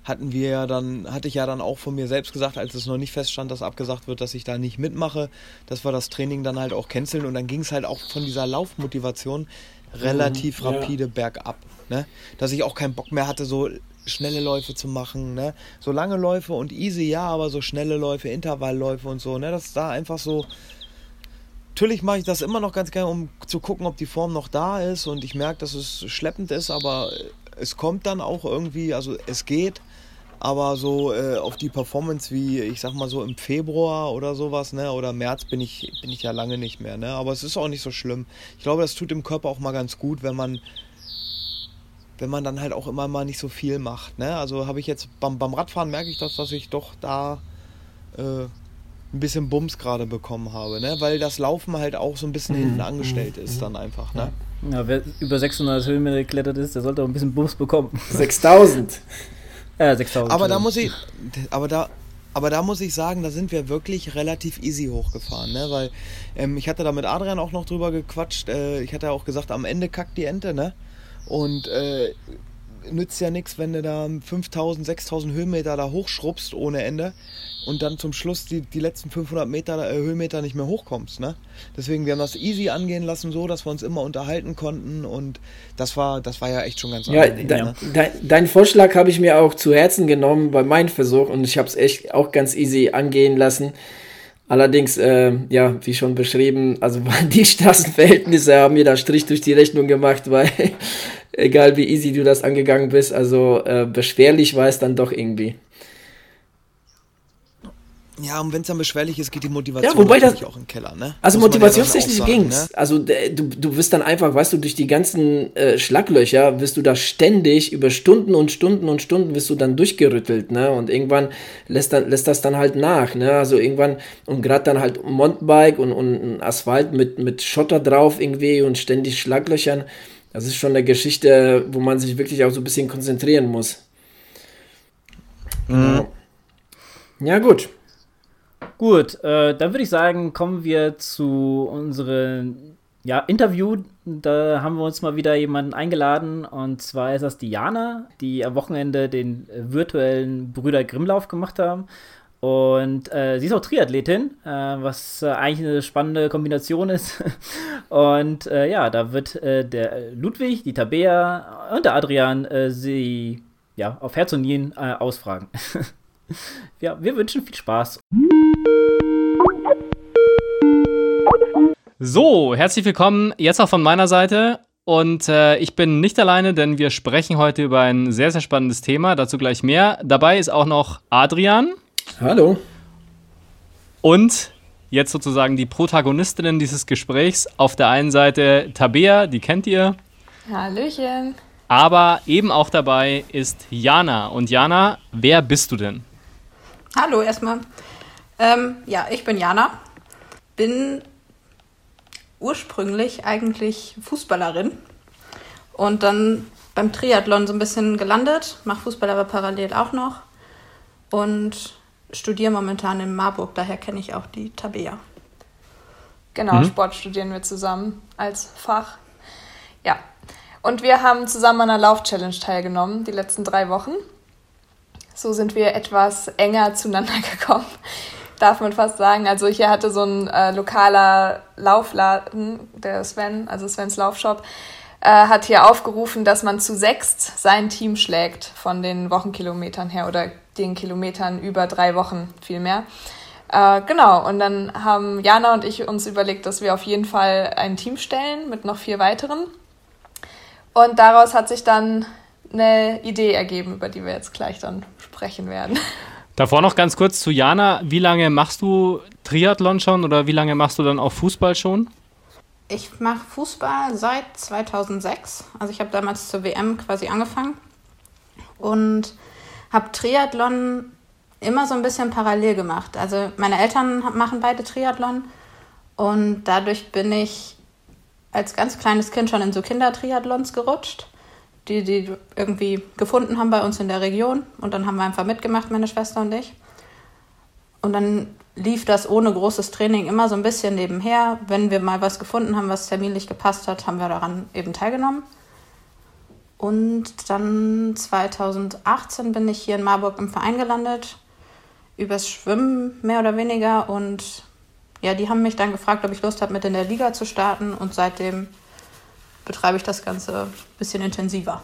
hatten wir ja dann, hatte ich ja dann auch von mir selbst gesagt, als es noch nicht feststand, dass abgesagt wird, dass ich da nicht mitmache, dass wir das Training dann halt auch canceln und dann ging es halt auch von dieser Laufmotivation relativ mhm, rapide ja. bergab. Ne? Dass ich auch keinen Bock mehr hatte, so schnelle Läufe zu machen, ne? So lange Läufe und easy, ja, aber so schnelle Läufe, Intervallläufe und so, ne? Das da einfach so. Natürlich mache ich das immer noch ganz gerne, um zu gucken, ob die Form noch da ist und ich merke, dass es schleppend ist, aber es kommt dann auch irgendwie, also es geht, Aber so äh, auf die Performance wie, ich sag mal so im Februar oder sowas, ne, oder März bin ich, bin ich ja lange nicht mehr, ne. Aber es ist auch nicht so schlimm. Ich glaube, das tut dem Körper auch mal ganz gut, wenn man, wenn man dann halt auch immer mal nicht so viel macht, ne. Also habe ich jetzt beim, beim Radfahren merke ich das, dass ich doch da äh, ein bisschen Bums gerade bekommen habe, ne? weil das Laufen halt auch so ein bisschen hinten angestellt ist dann einfach. Ne? Ja, wer über 600 Höhenmeter geklettert ist, der sollte auch ein bisschen Bums bekommen. (laughs) 6000. Ja, 6000. Aber da muss ich, aber da, aber da muss ich sagen, da sind wir wirklich relativ easy hochgefahren, ne? Weil ähm, ich hatte da mit Adrian auch noch drüber gequatscht. Äh, ich hatte ja auch gesagt, am Ende kackt die Ente, ne? Und äh, nützt ja nichts, wenn du da 5000, 6000 Höhenmeter da hochschrubbst ohne Ende und dann zum Schluss die, die letzten 500 Meter, äh, Höhenmeter nicht mehr hochkommst. Ne? Deswegen, wir haben das easy angehen lassen, so, dass wir uns immer unterhalten konnten und das war, das war ja echt schon ganz ja, angenehm. De, ne? de, dein Vorschlag habe ich mir auch zu Herzen genommen bei meinem Versuch und ich habe es echt auch ganz easy angehen lassen. Allerdings, äh, ja, wie schon beschrieben, also (laughs) die Straßenverhältnisse haben mir da Strich durch die Rechnung gemacht, weil (laughs) egal wie easy du das angegangen bist, also äh, beschwerlich war es dann doch irgendwie. Ja, und wenn es dann beschwerlich ist, geht die Motivation ja, wobei das, auch in den Keller, ne? Also motivationstechnisch ja ging's. Ne? Also du, du wirst dann einfach, weißt du, durch die ganzen äh, Schlaglöcher wirst du da ständig über Stunden und Stunden und Stunden wirst du dann durchgerüttelt, ne? Und irgendwann lässt, dann, lässt das dann halt nach, ne? Also irgendwann, und gerade dann halt Mountainbike und, und Asphalt mit, mit Schotter drauf irgendwie und ständig Schlaglöchern. Das ist schon eine Geschichte, wo man sich wirklich auch so ein bisschen konzentrieren muss. Mhm. Ja, gut. Gut, äh, dann würde ich sagen, kommen wir zu unserem ja, Interview. Da haben wir uns mal wieder jemanden eingeladen und zwar ist das Diana, die am Wochenende den äh, virtuellen Brüder Grimmlauf gemacht haben. Und äh, sie ist auch Triathletin, äh, was äh, eigentlich eine spannende Kombination ist. (laughs) und äh, ja, da wird äh, der Ludwig, die Tabea und der Adrian sie ja, auf Herz und Nieren ausfragen. (laughs) ja, wir wünschen viel Spaß. So, herzlich willkommen jetzt auch von meiner Seite. Und äh, ich bin nicht alleine, denn wir sprechen heute über ein sehr, sehr spannendes Thema. Dazu gleich mehr. Dabei ist auch noch Adrian. Hallo. Und jetzt sozusagen die Protagonistinnen dieses Gesprächs. Auf der einen Seite Tabea, die kennt ihr. Hallöchen. Aber eben auch dabei ist Jana. Und Jana, wer bist du denn? Hallo erstmal. Ähm, ja, ich bin Jana. Bin ursprünglich eigentlich Fußballerin und dann beim Triathlon so ein bisschen gelandet, mache Fußball aber parallel auch noch und studiere momentan in Marburg, daher kenne ich auch die Tabea. Genau, mhm. Sport studieren wir zusammen als Fach. Ja. Und wir haben zusammen an einer Lauf-Challenge teilgenommen, die letzten drei Wochen. So sind wir etwas enger zueinander (laughs) gekommen darf man fast sagen. Also hier hatte so ein äh, lokaler Laufladen, der Sven, also Svens Laufshop, äh, hat hier aufgerufen, dass man zu sechst sein Team schlägt von den Wochenkilometern her oder den Kilometern über drei Wochen vielmehr. Äh, genau, und dann haben Jana und ich uns überlegt, dass wir auf jeden Fall ein Team stellen mit noch vier weiteren. Und daraus hat sich dann eine Idee ergeben, über die wir jetzt gleich dann sprechen werden. Davor noch ganz kurz zu Jana. Wie lange machst du Triathlon schon oder wie lange machst du dann auch Fußball schon? Ich mache Fußball seit 2006. Also ich habe damals zur WM quasi angefangen und habe Triathlon immer so ein bisschen parallel gemacht. Also meine Eltern machen beide Triathlon und dadurch bin ich als ganz kleines Kind schon in so Kindertriathlons gerutscht die die irgendwie gefunden haben bei uns in der Region. Und dann haben wir einfach mitgemacht, meine Schwester und ich. Und dann lief das ohne großes Training immer so ein bisschen nebenher. Wenn wir mal was gefunden haben, was terminlich gepasst hat, haben wir daran eben teilgenommen. Und dann 2018 bin ich hier in Marburg im Verein gelandet, übers Schwimmen mehr oder weniger. Und ja, die haben mich dann gefragt, ob ich Lust habe, mit in der Liga zu starten. Und seitdem betreibe ich das Ganze ein bisschen intensiver.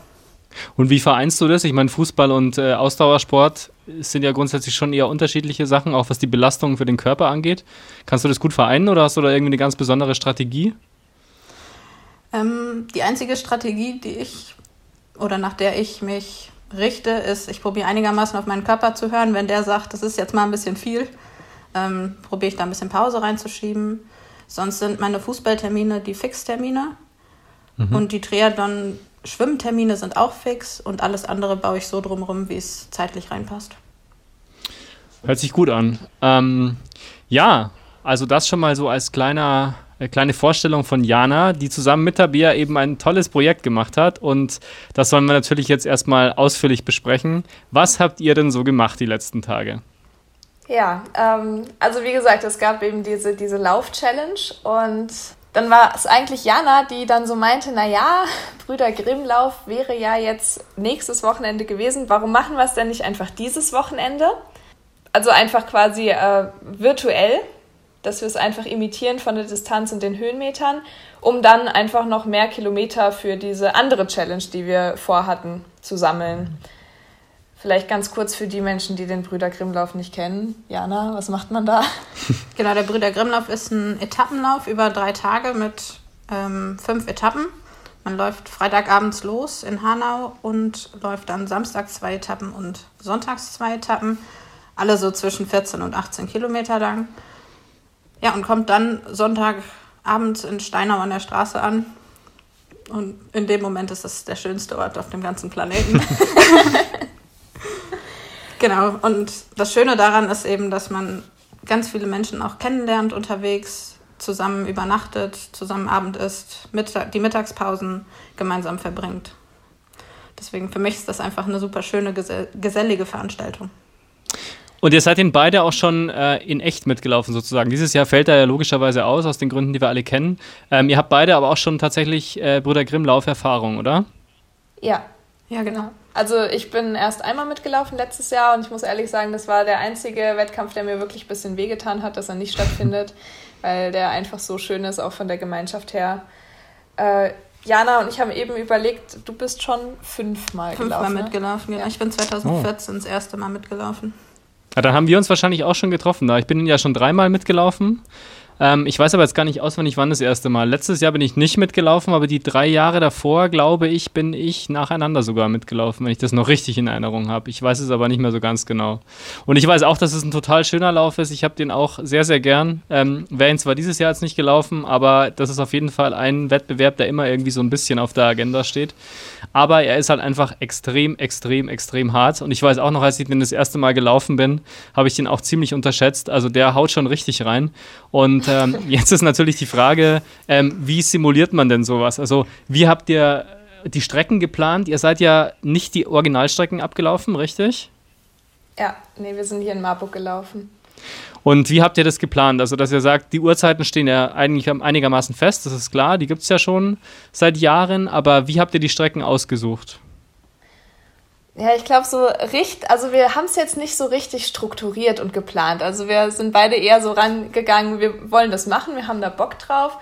Und wie vereinst du das? Ich meine, Fußball und äh, Ausdauersport sind ja grundsätzlich schon eher unterschiedliche Sachen, auch was die Belastung für den Körper angeht. Kannst du das gut vereinen oder hast du da irgendwie eine ganz besondere Strategie? Ähm, die einzige Strategie, die ich oder nach der ich mich richte, ist, ich probiere einigermaßen auf meinen Körper zu hören. Wenn der sagt, das ist jetzt mal ein bisschen viel, ähm, probiere ich da ein bisschen Pause reinzuschieben. Sonst sind meine Fußballtermine die Fixtermine. Mhm. Und die Triathlon-Schwimmtermine sind auch fix. Und alles andere baue ich so drumherum, wie es zeitlich reinpasst. Hört sich gut an. Ähm, ja, also das schon mal so als kleiner, äh, kleine Vorstellung von Jana, die zusammen mit Tabia eben ein tolles Projekt gemacht hat. Und das sollen wir natürlich jetzt erstmal ausführlich besprechen. Was habt ihr denn so gemacht die letzten Tage? Ja, ähm, also wie gesagt, es gab eben diese, diese Lauf-Challenge und dann war es eigentlich Jana, die dann so meinte, naja, Brüder Grimmlauf wäre ja jetzt nächstes Wochenende gewesen. Warum machen wir es denn nicht einfach dieses Wochenende? Also einfach quasi äh, virtuell, dass wir es einfach imitieren von der Distanz und den Höhenmetern, um dann einfach noch mehr Kilometer für diese andere Challenge, die wir vorhatten, zu sammeln. Vielleicht ganz kurz für die Menschen, die den Brüder Grimmlauf nicht kennen. Jana, was macht man da? (laughs) Genau, der Brüder Grimmlauf ist ein Etappenlauf über drei Tage mit ähm, fünf Etappen. Man läuft Freitagabends los in Hanau und läuft dann samstags zwei Etappen und sonntags zwei Etappen. Alle so zwischen 14 und 18 Kilometer lang. Ja, und kommt dann Sonntagabends in Steinau an der Straße an. Und in dem Moment ist das der schönste Ort auf dem ganzen Planeten. (laughs) Genau, und das Schöne daran ist eben, dass man ganz viele Menschen auch kennenlernt unterwegs, zusammen übernachtet, zusammen Abend isst, die Mittagspausen gemeinsam verbringt. Deswegen für mich ist das einfach eine super schöne, gesellige Veranstaltung. Und ihr seid den beide auch schon äh, in echt mitgelaufen sozusagen. Dieses Jahr fällt er ja logischerweise aus, aus den Gründen, die wir alle kennen. Ähm, ihr habt beide aber auch schon tatsächlich äh, Brüder Grimm Lauferfahrung, oder? Ja, ja genau. Also ich bin erst einmal mitgelaufen letztes Jahr und ich muss ehrlich sagen, das war der einzige Wettkampf, der mir wirklich ein bisschen wehgetan hat, dass er nicht stattfindet, (laughs) weil der einfach so schön ist, auch von der Gemeinschaft her. Äh, Jana und ich haben eben überlegt, du bist schon fünfmal, fünfmal gelaufen. Fünfmal ne? mitgelaufen, ja. Ich bin 2014 oh. das erste Mal mitgelaufen. Ja, dann haben wir uns wahrscheinlich auch schon getroffen da. Ich bin ja schon dreimal mitgelaufen. Ähm, ich weiß aber jetzt gar nicht auswendig, wann das erste Mal. Letztes Jahr bin ich nicht mitgelaufen, aber die drei Jahre davor, glaube ich, bin ich nacheinander sogar mitgelaufen, wenn ich das noch richtig in Erinnerung habe. Ich weiß es aber nicht mehr so ganz genau. Und ich weiß auch, dass es ein total schöner Lauf ist. Ich habe den auch sehr, sehr gern. Ähm, Wäre ihn zwar dieses Jahr jetzt nicht gelaufen, aber das ist auf jeden Fall ein Wettbewerb, der immer irgendwie so ein bisschen auf der Agenda steht. Aber er ist halt einfach extrem, extrem, extrem hart. Und ich weiß auch noch, als ich den das erste Mal gelaufen bin, habe ich den auch ziemlich unterschätzt. Also der haut schon richtig rein. Und ähm, (laughs) jetzt ist natürlich die Frage, ähm, wie simuliert man denn sowas? Also, wie habt ihr die Strecken geplant? Ihr seid ja nicht die Originalstrecken abgelaufen, richtig? Ja, nee, wir sind hier in Marburg gelaufen. Und wie habt ihr das geplant? Also, dass ihr sagt, die Uhrzeiten stehen ja eigentlich einigermaßen fest, das ist klar, die gibt es ja schon seit Jahren, aber wie habt ihr die Strecken ausgesucht? Ja, ich glaube, so richtig, also wir haben es jetzt nicht so richtig strukturiert und geplant. Also wir sind beide eher so rangegangen, wir wollen das machen, wir haben da Bock drauf.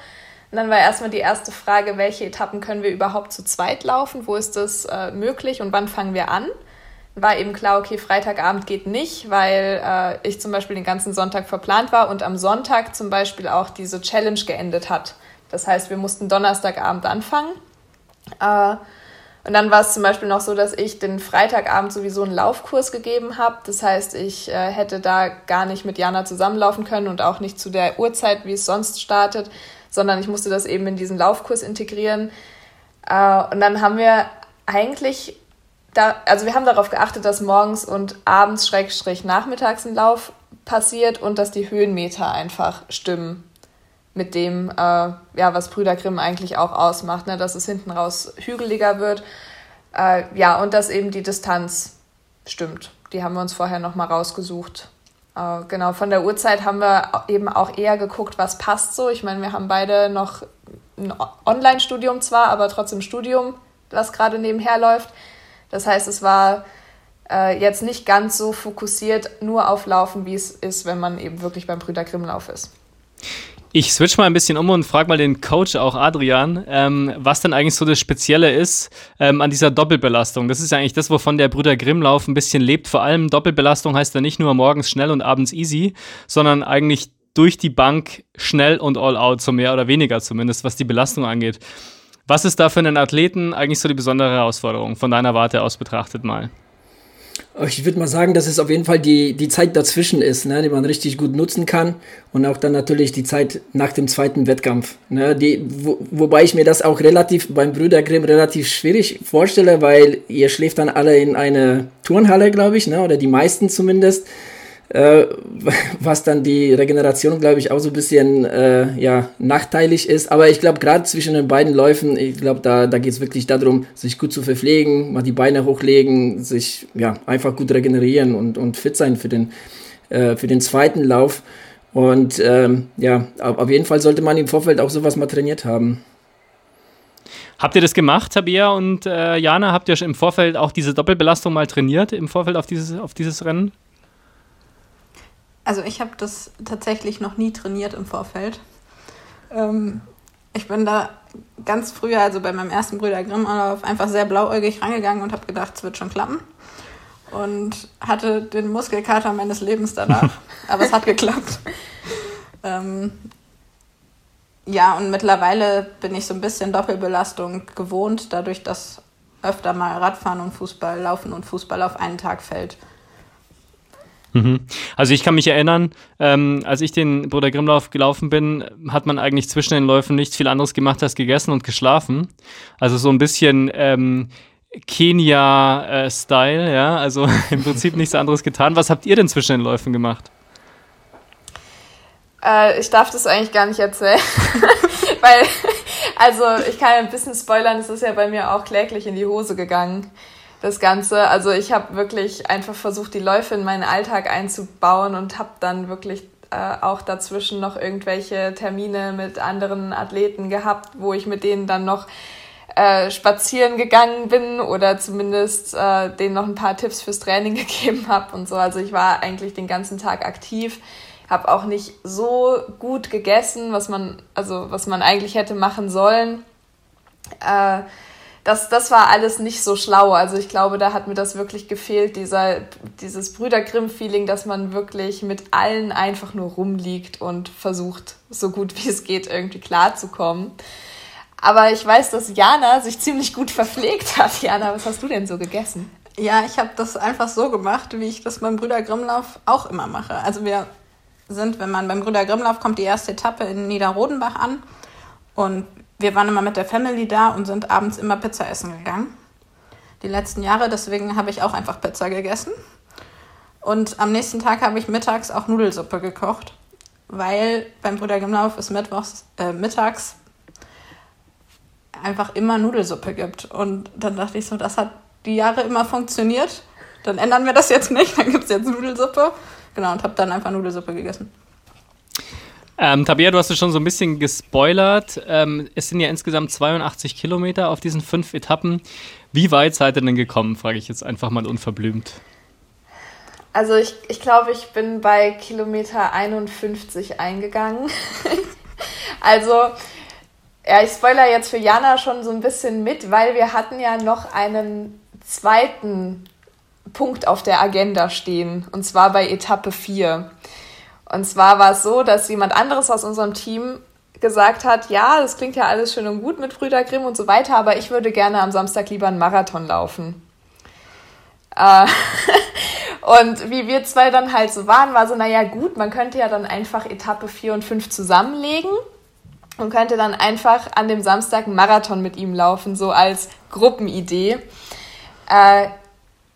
Und dann war erstmal die erste Frage, welche Etappen können wir überhaupt zu zweit laufen? Wo ist das äh, möglich und wann fangen wir an? War eben klar, okay, Freitagabend geht nicht, weil äh, ich zum Beispiel den ganzen Sonntag verplant war und am Sonntag zum Beispiel auch diese Challenge geendet hat. Das heißt, wir mussten Donnerstagabend anfangen. Äh, und dann war es zum Beispiel noch so, dass ich den Freitagabend sowieso einen Laufkurs gegeben habe. Das heißt, ich äh, hätte da gar nicht mit Jana zusammenlaufen können und auch nicht zu der Uhrzeit, wie es sonst startet, sondern ich musste das eben in diesen Laufkurs integrieren. Äh, und dann haben wir eigentlich da, also wir haben darauf geachtet, dass morgens und abends Schrägstrich nachmittags ein Lauf passiert und dass die Höhenmeter einfach stimmen mit dem, äh, ja, was Brüder Grimm eigentlich auch ausmacht, ne? dass es hinten raus hügeliger wird. Äh, ja, und dass eben die Distanz stimmt. Die haben wir uns vorher nochmal rausgesucht. Äh, genau, von der Uhrzeit haben wir eben auch eher geguckt, was passt so. Ich meine, wir haben beide noch ein Online-Studium zwar, aber trotzdem Studium, was gerade nebenher läuft. Das heißt, es war äh, jetzt nicht ganz so fokussiert nur auf Laufen, wie es ist, wenn man eben wirklich beim Brüder Grimm-Lauf ist. Ich switch mal ein bisschen um und frage mal den Coach, auch Adrian, ähm, was denn eigentlich so das Spezielle ist ähm, an dieser Doppelbelastung. Das ist ja eigentlich das, wovon der Brüder Grimmlauf ein bisschen lebt. Vor allem Doppelbelastung heißt ja nicht nur morgens schnell und abends easy, sondern eigentlich durch die Bank schnell und all out, so mehr oder weniger zumindest, was die Belastung angeht. Was ist da für einen Athleten eigentlich so die besondere Herausforderung von deiner Warte aus betrachtet mal? Ich würde mal sagen, dass es auf jeden Fall die, die Zeit dazwischen ist, ne, die man richtig gut nutzen kann. Und auch dann natürlich die Zeit nach dem zweiten Wettkampf. Ne, die, wo, wobei ich mir das auch relativ beim Brüder Grimm relativ schwierig vorstelle, weil ihr schläft dann alle in eine Turnhalle, glaube ich, ne, oder die meisten zumindest äh, (laughs) was dann die Regeneration, glaube ich, auch so ein bisschen äh, ja, nachteilig ist. Aber ich glaube, gerade zwischen den beiden Läufen, ich glaube, da, da geht es wirklich darum, sich gut zu verpflegen, mal die Beine hochlegen, sich ja, einfach gut regenerieren und, und fit sein für den, äh, für den zweiten Lauf. Und ähm, ja, auf jeden Fall sollte man im Vorfeld auch sowas mal trainiert haben. Habt ihr das gemacht, Tabia und äh, Jana? Habt ihr im Vorfeld auch diese Doppelbelastung mal trainiert, im Vorfeld auf dieses, auf dieses Rennen? Also ich habe das tatsächlich noch nie trainiert im Vorfeld. Ähm, ich bin da ganz früher, also bei meinem ersten Brüder Grimm einfach sehr blauäugig rangegangen und habe gedacht, es wird schon klappen. Und hatte den Muskelkater meines Lebens danach. (laughs) Aber es hat geklappt. Ähm, ja, und mittlerweile bin ich so ein bisschen Doppelbelastung gewohnt, dadurch, dass öfter mal Radfahren und Fußball, Laufen und Fußball auf einen Tag fällt. Mhm. Also ich kann mich erinnern, ähm, als ich den Bruder Grimmlauf gelaufen bin, hat man eigentlich zwischen den Läufen nichts viel anderes gemacht als gegessen und geschlafen. Also so ein bisschen ähm, Kenia-Style, ja, also (laughs) im Prinzip nichts anderes getan. Was habt ihr denn zwischen den Läufen gemacht? Äh, ich darf das eigentlich gar nicht erzählen, (laughs) weil, also ich kann ein bisschen spoilern, es ist ja bei mir auch kläglich in die Hose gegangen das Ganze. Also ich habe wirklich einfach versucht, die Läufe in meinen Alltag einzubauen und habe dann wirklich äh, auch dazwischen noch irgendwelche Termine mit anderen Athleten gehabt, wo ich mit denen dann noch äh, spazieren gegangen bin oder zumindest äh, denen noch ein paar Tipps fürs Training (laughs) gegeben habe und so. Also ich war eigentlich den ganzen Tag aktiv, habe auch nicht so gut gegessen, was man also was man eigentlich hätte machen sollen. Äh, das, das war alles nicht so schlau. Also ich glaube, da hat mir das wirklich gefehlt, dieser, dieses Brüder Grimm-Feeling, dass man wirklich mit allen einfach nur rumliegt und versucht, so gut wie es geht, irgendwie klarzukommen. Aber ich weiß, dass Jana sich ziemlich gut verpflegt hat. Jana, was hast du denn so gegessen? Ja, ich habe das einfach so gemacht, wie ich das beim Brüder Grimmlauf auch immer mache. Also wir sind, wenn man beim Brüder Grimmlauf kommt, die erste Etappe in Niederrodenbach an. Und wir waren immer mit der Family da und sind abends immer Pizza essen gegangen. Die letzten Jahre, deswegen habe ich auch einfach Pizza gegessen. Und am nächsten Tag habe ich mittags auch Nudelsuppe gekocht, weil beim Bruder Gimlauf es mittwochs, äh, mittags einfach immer Nudelsuppe gibt. Und dann dachte ich so, das hat die Jahre immer funktioniert. Dann ändern wir das jetzt nicht, (laughs) dann gibt es jetzt Nudelsuppe. Genau, und habe dann einfach Nudelsuppe gegessen. Ähm, Tabea, du hast es schon so ein bisschen gespoilert. Ähm, es sind ja insgesamt 82 Kilometer auf diesen fünf Etappen. Wie weit seid ihr denn gekommen, frage ich jetzt einfach mal unverblümt. Also ich, ich glaube, ich bin bei Kilometer 51 eingegangen. (laughs) also, ja, ich spoiler jetzt für Jana schon so ein bisschen mit, weil wir hatten ja noch einen zweiten Punkt auf der Agenda stehen, und zwar bei Etappe 4. Und zwar war es so, dass jemand anderes aus unserem Team gesagt hat, ja, das klingt ja alles schön und gut mit Brüder Grimm und so weiter, aber ich würde gerne am Samstag lieber einen Marathon laufen. Äh, (laughs) und wie wir zwei dann halt so waren, war so, naja gut, man könnte ja dann einfach Etappe 4 und 5 zusammenlegen und könnte dann einfach an dem Samstag einen Marathon mit ihm laufen, so als Gruppenidee. Äh,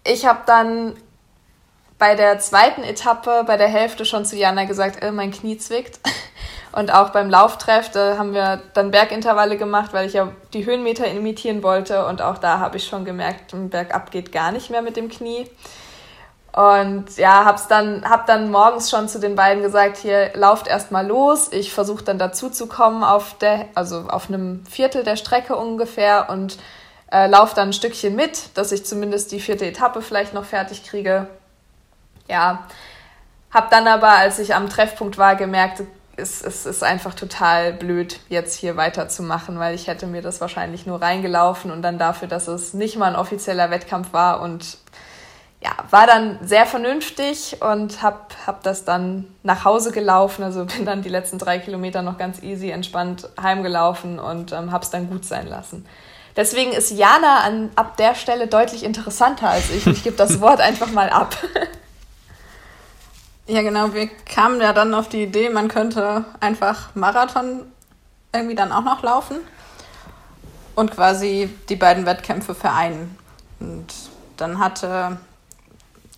ich habe dann bei der zweiten Etappe, bei der Hälfte schon zu Jana gesagt, äh, mein Knie zwickt. (laughs) Und auch beim Lauftreff, da haben wir dann Bergintervalle gemacht, weil ich ja die Höhenmeter imitieren wollte. Und auch da habe ich schon gemerkt, bergab geht gar nicht mehr mit dem Knie. Und ja, hab's dann, hab dann morgens schon zu den beiden gesagt, hier lauft erstmal los. Ich versuche dann dazu zu kommen auf der, also auf einem Viertel der Strecke ungefähr und äh, lauf dann ein Stückchen mit, dass ich zumindest die vierte Etappe vielleicht noch fertig kriege ja, habe dann aber, als ich am Treffpunkt war, gemerkt, es, es ist einfach total blöd, jetzt hier weiterzumachen, weil ich hätte mir das wahrscheinlich nur reingelaufen und dann dafür, dass es nicht mal ein offizieller Wettkampf war und ja, war dann sehr vernünftig und hab, hab das dann nach Hause gelaufen, also (laughs) bin dann die letzten drei Kilometer noch ganz easy, entspannt heimgelaufen und ähm, hab's dann gut sein lassen. Deswegen ist Jana an, ab der Stelle deutlich interessanter als ich. Ich gebe das (laughs) Wort einfach mal ab. (laughs) Ja, genau. Wir kamen ja dann auf die Idee, man könnte einfach Marathon irgendwie dann auch noch laufen und quasi die beiden Wettkämpfe vereinen. Und dann hatte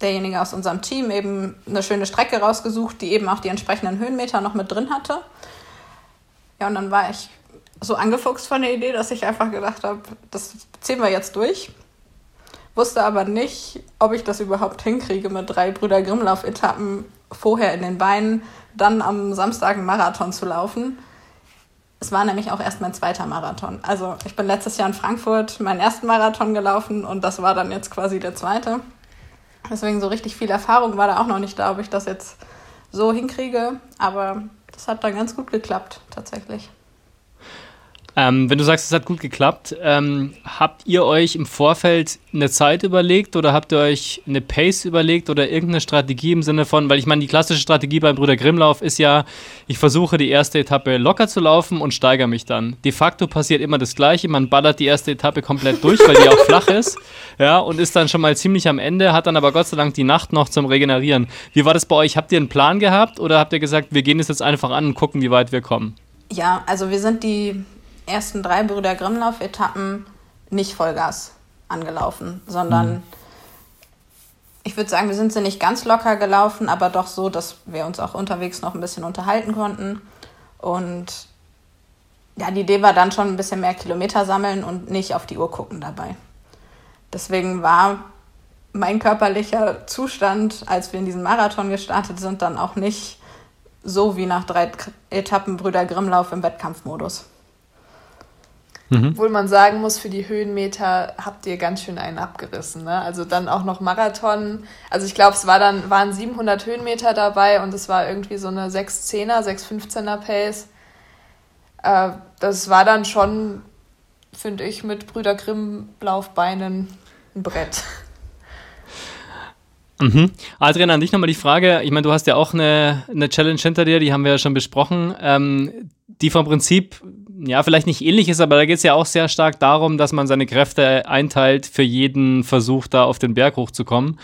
derjenige aus unserem Team eben eine schöne Strecke rausgesucht, die eben auch die entsprechenden Höhenmeter noch mit drin hatte. Ja, und dann war ich so angefuchst von der Idee, dass ich einfach gedacht habe, das ziehen wir jetzt durch. Wusste aber nicht, ob ich das überhaupt hinkriege mit drei Brüder Grimmlauf-Etappen vorher in den Beinen, dann am Samstag einen Marathon zu laufen. Es war nämlich auch erst mein zweiter Marathon. Also ich bin letztes Jahr in Frankfurt meinen ersten Marathon gelaufen und das war dann jetzt quasi der zweite. Deswegen so richtig viel Erfahrung war da auch noch nicht da, ob ich das jetzt so hinkriege. Aber das hat dann ganz gut geklappt, tatsächlich. Ähm, wenn du sagst, es hat gut geklappt, ähm, habt ihr euch im Vorfeld eine Zeit überlegt oder habt ihr euch eine Pace überlegt oder irgendeine Strategie im Sinne von, weil ich meine, die klassische Strategie beim Brüder Grimmlauf ist ja, ich versuche die erste Etappe locker zu laufen und steigere mich dann. De facto passiert immer das Gleiche, man ballert die erste Etappe komplett durch, weil die auch (laughs) flach ist, ja, und ist dann schon mal ziemlich am Ende, hat dann aber Gott sei Dank die Nacht noch zum Regenerieren. Wie war das bei euch? Habt ihr einen Plan gehabt oder habt ihr gesagt, wir gehen es jetzt einfach an und gucken, wie weit wir kommen? Ja, also wir sind die ersten drei Brüder Grimmlauf-Etappen nicht Vollgas angelaufen, sondern mhm. ich würde sagen, wir sind sie nicht ganz locker gelaufen, aber doch so, dass wir uns auch unterwegs noch ein bisschen unterhalten konnten. Und ja, die Idee war dann schon ein bisschen mehr Kilometer sammeln und nicht auf die Uhr gucken dabei. Deswegen war mein körperlicher Zustand, als wir in diesen Marathon gestartet sind, dann auch nicht so wie nach drei Etappen Brüder Grimmlauf im Wettkampfmodus. Mhm. Obwohl man sagen muss, für die Höhenmeter habt ihr ganz schön einen abgerissen. Ne? Also dann auch noch Marathon. Also ich glaube, es war dann, waren 700 Höhenmeter dabei und es war irgendwie so eine 610er, 615er Pace. Äh, das war dann schon, finde ich, mit Brüder Grimm Laufbeinen ein Brett. Mhm. Adrian, an dich nochmal die Frage. Ich meine, du hast ja auch eine, eine Challenge hinter dir, die haben wir ja schon besprochen, ähm, die vom Prinzip ja, vielleicht nicht ähnlich ist, aber da geht es ja auch sehr stark darum, dass man seine Kräfte einteilt für jeden Versuch, da auf den Berg hochzukommen.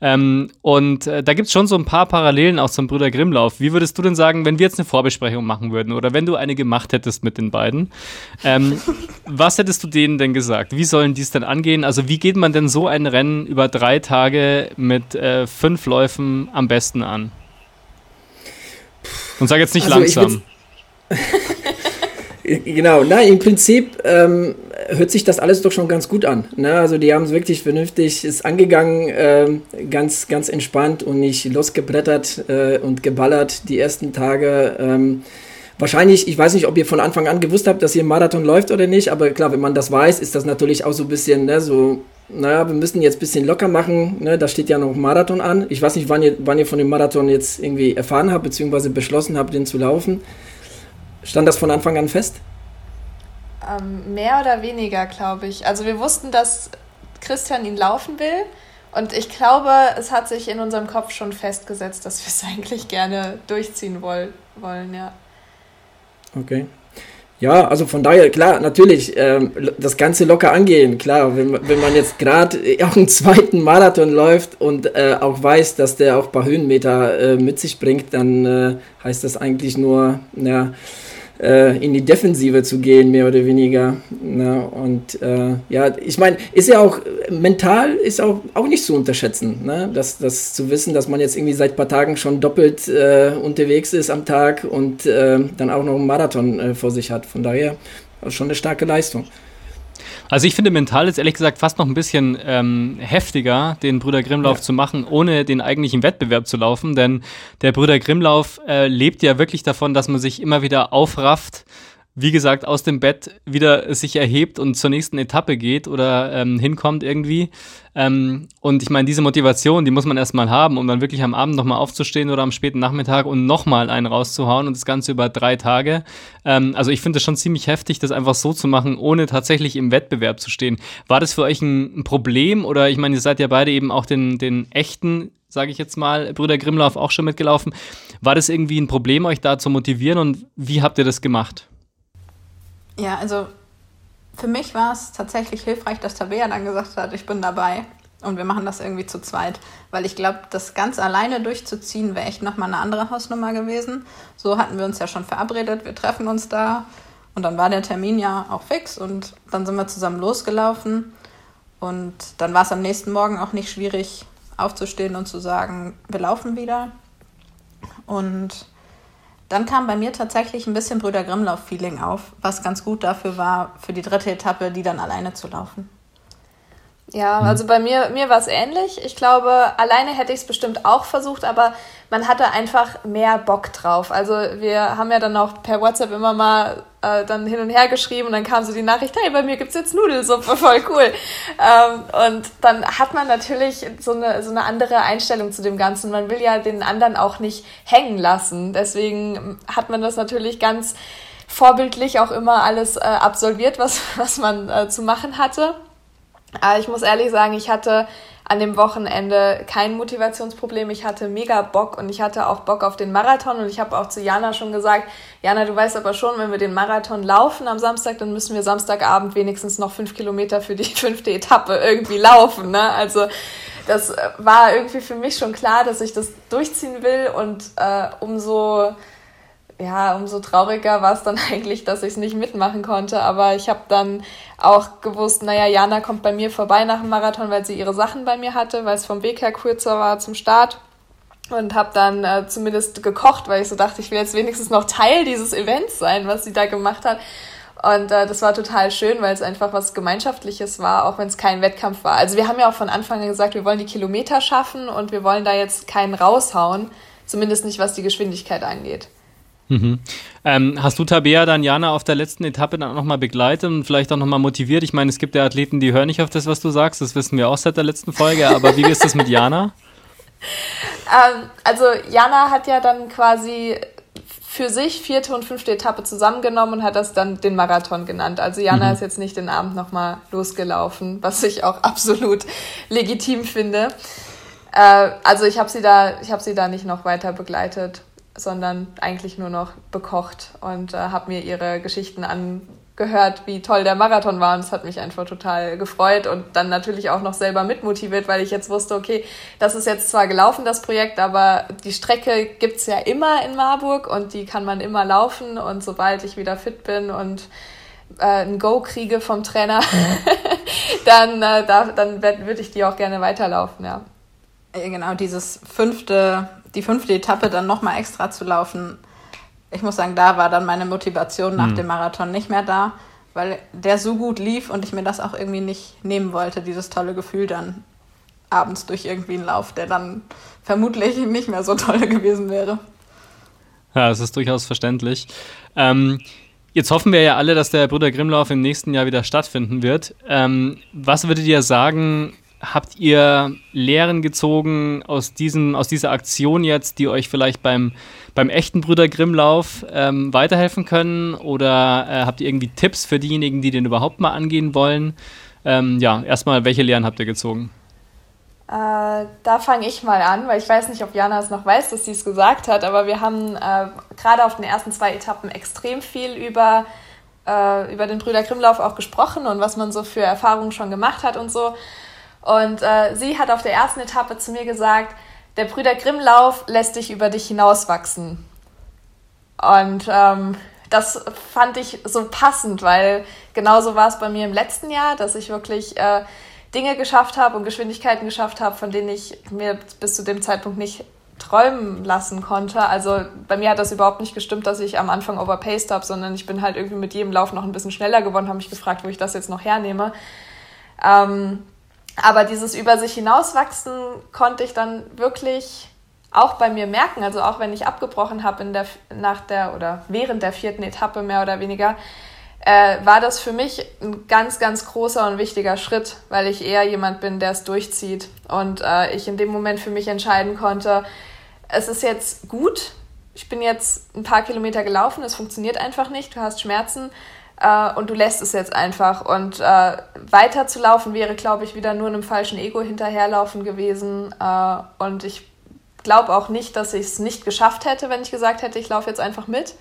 Ähm, und äh, da gibt es schon so ein paar Parallelen auch zum Brüder Grimmlauf. Wie würdest du denn sagen, wenn wir jetzt eine Vorbesprechung machen würden oder wenn du eine gemacht hättest mit den beiden, ähm, (laughs) was hättest du denen denn gesagt? Wie sollen die es denn angehen? Also wie geht man denn so ein Rennen über drei Tage mit äh, fünf Läufen am besten an? Und sag jetzt nicht also langsam. (laughs) Genau, na, im Prinzip ähm, hört sich das alles doch schon ganz gut an. Ne? Also die haben es wirklich vernünftig ist angegangen, ähm, ganz, ganz entspannt und nicht losgebrettert äh, und geballert die ersten Tage. Ähm, wahrscheinlich, ich weiß nicht, ob ihr von Anfang an gewusst habt, dass ihr Marathon läuft oder nicht, aber klar, wenn man das weiß, ist das natürlich auch so ein bisschen, ne, so, naja, wir müssen jetzt ein bisschen locker machen, ne, da steht ja noch Marathon an. Ich weiß nicht, wann ihr, wann ihr von dem Marathon jetzt irgendwie erfahren habt, beziehungsweise beschlossen habt, den zu laufen. Stand das von Anfang an fest? Ähm, mehr oder weniger, glaube ich. Also wir wussten, dass Christian ihn laufen will. Und ich glaube, es hat sich in unserem Kopf schon festgesetzt, dass wir es (laughs) eigentlich gerne durchziehen woll wollen, ja. Okay. Ja, also von daher, klar, natürlich, ähm, das Ganze locker angehen, klar, wenn, wenn man jetzt gerade (laughs) auch einen zweiten Marathon läuft und äh, auch weiß, dass der auch ein paar Höhenmeter äh, mit sich bringt, dann äh, heißt das eigentlich nur, ja, äh, in die Defensive zu gehen, mehr oder weniger. Ne? Und äh, ja, ich meine, ist ja auch mental ist auch, auch nicht zu unterschätzen, ne? das, das zu wissen, dass man jetzt irgendwie seit ein paar Tagen schon doppelt äh, unterwegs ist am Tag und äh, dann auch noch einen Marathon äh, vor sich hat. Von daher schon eine starke Leistung. Also ich finde mental ist ehrlich gesagt fast noch ein bisschen ähm, heftiger, den Brüder Grimmlauf ja. zu machen, ohne den eigentlichen Wettbewerb zu laufen. Denn der Brüder Grimmlauf äh, lebt ja wirklich davon, dass man sich immer wieder aufrafft wie gesagt, aus dem Bett wieder sich erhebt und zur nächsten Etappe geht oder ähm, hinkommt irgendwie. Ähm, und ich meine, diese Motivation, die muss man erstmal haben, um dann wirklich am Abend nochmal aufzustehen oder am späten Nachmittag und nochmal einen rauszuhauen und das Ganze über drei Tage. Ähm, also ich finde es schon ziemlich heftig, das einfach so zu machen, ohne tatsächlich im Wettbewerb zu stehen. War das für euch ein, ein Problem oder ich meine, ihr seid ja beide eben auch den, den echten sage ich jetzt mal, Brüder Grimmlauf auch schon mitgelaufen. War das irgendwie ein Problem, euch da zu motivieren und wie habt ihr das gemacht? Ja, also für mich war es tatsächlich hilfreich, dass Tabea dann gesagt hat, ich bin dabei und wir machen das irgendwie zu zweit. Weil ich glaube, das ganz alleine durchzuziehen wäre echt nochmal eine andere Hausnummer gewesen. So hatten wir uns ja schon verabredet, wir treffen uns da und dann war der Termin ja auch fix und dann sind wir zusammen losgelaufen und dann war es am nächsten Morgen auch nicht schwierig aufzustehen und zu sagen, wir laufen wieder. Und dann kam bei mir tatsächlich ein bisschen Brüder Grimmlauf-Feeling auf, was ganz gut dafür war, für die dritte Etappe, die dann alleine zu laufen. Ja, mhm. also bei mir, mir war es ähnlich. Ich glaube, alleine hätte ich es bestimmt auch versucht, aber man hatte einfach mehr Bock drauf. Also wir haben ja dann auch per WhatsApp immer mal äh, dann hin und her geschrieben und dann kam so die Nachricht, hey, bei mir gibt's jetzt Nudelsuppe, (laughs) voll cool. Ähm, und dann hat man natürlich so eine, so eine andere Einstellung zu dem Ganzen. Man will ja den anderen auch nicht hängen lassen. Deswegen hat man das natürlich ganz vorbildlich auch immer alles äh, absolviert, was, was man äh, zu machen hatte. Aber ich muss ehrlich sagen, ich hatte an dem Wochenende kein Motivationsproblem. Ich hatte mega Bock und ich hatte auch Bock auf den Marathon und ich habe auch zu Jana schon gesagt, Jana, du weißt aber schon, wenn wir den Marathon laufen am Samstag, dann müssen wir Samstagabend wenigstens noch fünf Kilometer für die (laughs) fünfte Etappe irgendwie laufen. Ne? Also das war irgendwie für mich schon klar, dass ich das durchziehen will und äh, umso ja, umso trauriger war es dann (laughs) eigentlich, dass ich es nicht mitmachen konnte. Aber ich habe dann auch gewusst, naja, Jana kommt bei mir vorbei nach dem Marathon, weil sie ihre Sachen bei mir hatte, weil es vom Weg her kürzer war zum Start. Und habe dann äh, zumindest gekocht, weil ich so dachte, ich will jetzt wenigstens noch Teil dieses Events sein, was sie da gemacht hat. Und äh, das war total schön, weil es einfach was Gemeinschaftliches war, auch wenn es kein Wettkampf war. Also wir haben ja auch von Anfang an gesagt, wir wollen die Kilometer schaffen und wir wollen da jetzt keinen raushauen, zumindest nicht was die Geschwindigkeit angeht. Mhm. Ähm, hast du Tabea dann Jana auf der letzten Etappe dann auch nochmal begleitet und vielleicht auch nochmal motiviert? Ich meine, es gibt ja Athleten, die hören nicht auf das, was du sagst, das wissen wir auch seit der letzten Folge, aber wie ist das mit Jana? (laughs) ähm, also Jana hat ja dann quasi für sich vierte und fünfte Etappe zusammengenommen und hat das dann den Marathon genannt. Also Jana mhm. ist jetzt nicht den Abend nochmal losgelaufen, was ich auch (laughs) absolut legitim finde. Äh, also ich habe sie da, ich habe sie da nicht noch weiter begleitet sondern eigentlich nur noch bekocht und äh, habe mir ihre Geschichten angehört, wie toll der Marathon war und es hat mich einfach total gefreut und dann natürlich auch noch selber mitmotiviert, weil ich jetzt wusste, okay, das ist jetzt zwar gelaufen, das Projekt, aber die Strecke gibt's ja immer in Marburg und die kann man immer laufen und sobald ich wieder fit bin und äh, ein Go kriege vom Trainer, (laughs) dann, äh, da, dann würde ich die auch gerne weiterlaufen, ja. Genau, dieses fünfte die fünfte Etappe dann nochmal extra zu laufen, ich muss sagen, da war dann meine Motivation nach mhm. dem Marathon nicht mehr da, weil der so gut lief und ich mir das auch irgendwie nicht nehmen wollte, dieses tolle Gefühl dann abends durch irgendwie einen Lauf, der dann vermutlich nicht mehr so toll (laughs) gewesen wäre. Ja, es ist durchaus verständlich. Ähm, jetzt hoffen wir ja alle, dass der Bruder Grimmlauf im nächsten Jahr wieder stattfinden wird. Ähm, was würdet ihr sagen, habt ihr Lehren gezogen aus, diesem, aus dieser Aktion jetzt, die euch vielleicht beim, beim echten Brüder Grimmlauf ähm, weiterhelfen können? Oder äh, habt ihr irgendwie Tipps für diejenigen, die den überhaupt mal angehen wollen? Ähm, ja, erstmal, welche Lehren habt ihr gezogen? Äh, da fange ich mal an, weil ich weiß nicht, ob Jana es noch weiß, dass sie es gesagt hat, aber wir haben äh, gerade auf den ersten zwei Etappen extrem viel über, äh, über den Brüder Grimmlauf auch gesprochen und was man so für Erfahrungen schon gemacht hat und so. Und äh, sie hat auf der ersten Etappe zu mir gesagt, der Brüder Grimmlauf lässt dich über dich hinauswachsen. Und ähm, das fand ich so passend, weil genauso war es bei mir im letzten Jahr, dass ich wirklich äh, Dinge geschafft habe und Geschwindigkeiten geschafft habe, von denen ich mir bis zu dem Zeitpunkt nicht träumen lassen konnte. Also bei mir hat das überhaupt nicht gestimmt, dass ich am Anfang overpaced habe, sondern ich bin halt irgendwie mit jedem Lauf noch ein bisschen schneller geworden, habe mich gefragt, wo ich das jetzt noch hernehme. Ähm, aber dieses über sich hinauswachsen konnte ich dann wirklich auch bei mir merken, also auch wenn ich abgebrochen habe in der, nach der oder während der vierten Etappe mehr oder weniger, äh, war das für mich ein ganz, ganz großer und wichtiger Schritt, weil ich eher jemand bin, der es durchzieht. Und äh, ich in dem Moment für mich entscheiden konnte, es ist jetzt gut, ich bin jetzt ein paar Kilometer gelaufen, es funktioniert einfach nicht, du hast Schmerzen, äh, und du lässt es jetzt einfach. Und äh, weiterzulaufen wäre, glaube ich, wieder nur einem falschen Ego hinterherlaufen gewesen. Äh, und ich glaube auch nicht, dass ich es nicht geschafft hätte, wenn ich gesagt hätte, ich laufe jetzt einfach mit.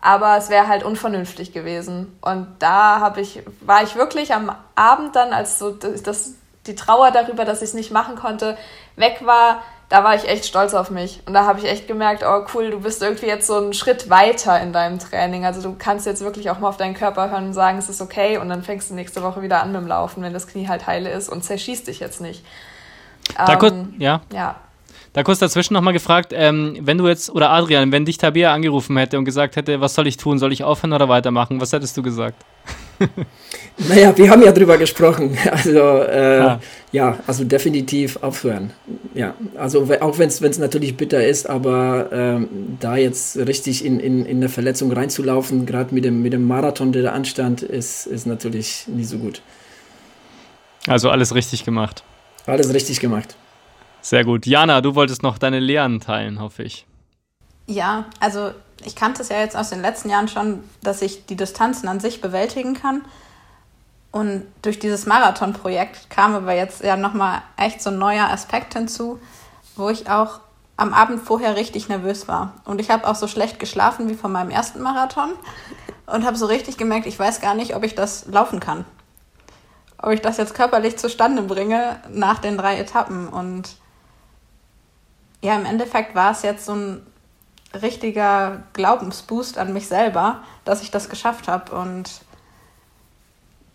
aber es wäre halt unvernünftig gewesen. Und da habe ich, war ich wirklich am Abend dann, als so das, die Trauer darüber, dass ich es nicht machen konnte, weg war, da war ich echt stolz auf mich. Und da habe ich echt gemerkt, oh cool, du bist irgendwie jetzt so einen Schritt weiter in deinem Training. Also du kannst jetzt wirklich auch mal auf deinen Körper hören und sagen, es ist okay. Und dann fängst du nächste Woche wieder an mit dem Laufen, wenn das Knie halt heile ist und zerschießt dich jetzt nicht. Da ähm, kurz, ja. ja. Da kurz dazwischen nochmal gefragt, ähm, wenn du jetzt, oder Adrian, wenn dich Tabea angerufen hätte und gesagt hätte, was soll ich tun, soll ich aufhören oder weitermachen, was hättest du gesagt? (laughs) naja, wir haben ja drüber gesprochen. (laughs) Also, äh, ah. ja, also definitiv aufhören. Ja, also auch wenn es natürlich bitter ist, aber ähm, da jetzt richtig in, in, in eine Verletzung reinzulaufen, gerade mit dem, mit dem Marathon, der da anstand, ist, ist natürlich nie so gut. Also alles richtig gemacht. Alles richtig gemacht. Sehr gut. Jana, du wolltest noch deine Lehren teilen, hoffe ich. Ja, also ich kannte es ja jetzt aus den letzten Jahren schon, dass ich die Distanzen an sich bewältigen kann. Und durch dieses Marathon-Projekt kam aber jetzt ja nochmal echt so ein neuer Aspekt hinzu, wo ich auch am Abend vorher richtig nervös war. Und ich habe auch so schlecht geschlafen wie von meinem ersten Marathon und habe so richtig gemerkt, ich weiß gar nicht, ob ich das laufen kann. Ob ich das jetzt körperlich zustande bringe nach den drei Etappen. Und ja, im Endeffekt war es jetzt so ein richtiger Glaubensboost an mich selber, dass ich das geschafft habe. Und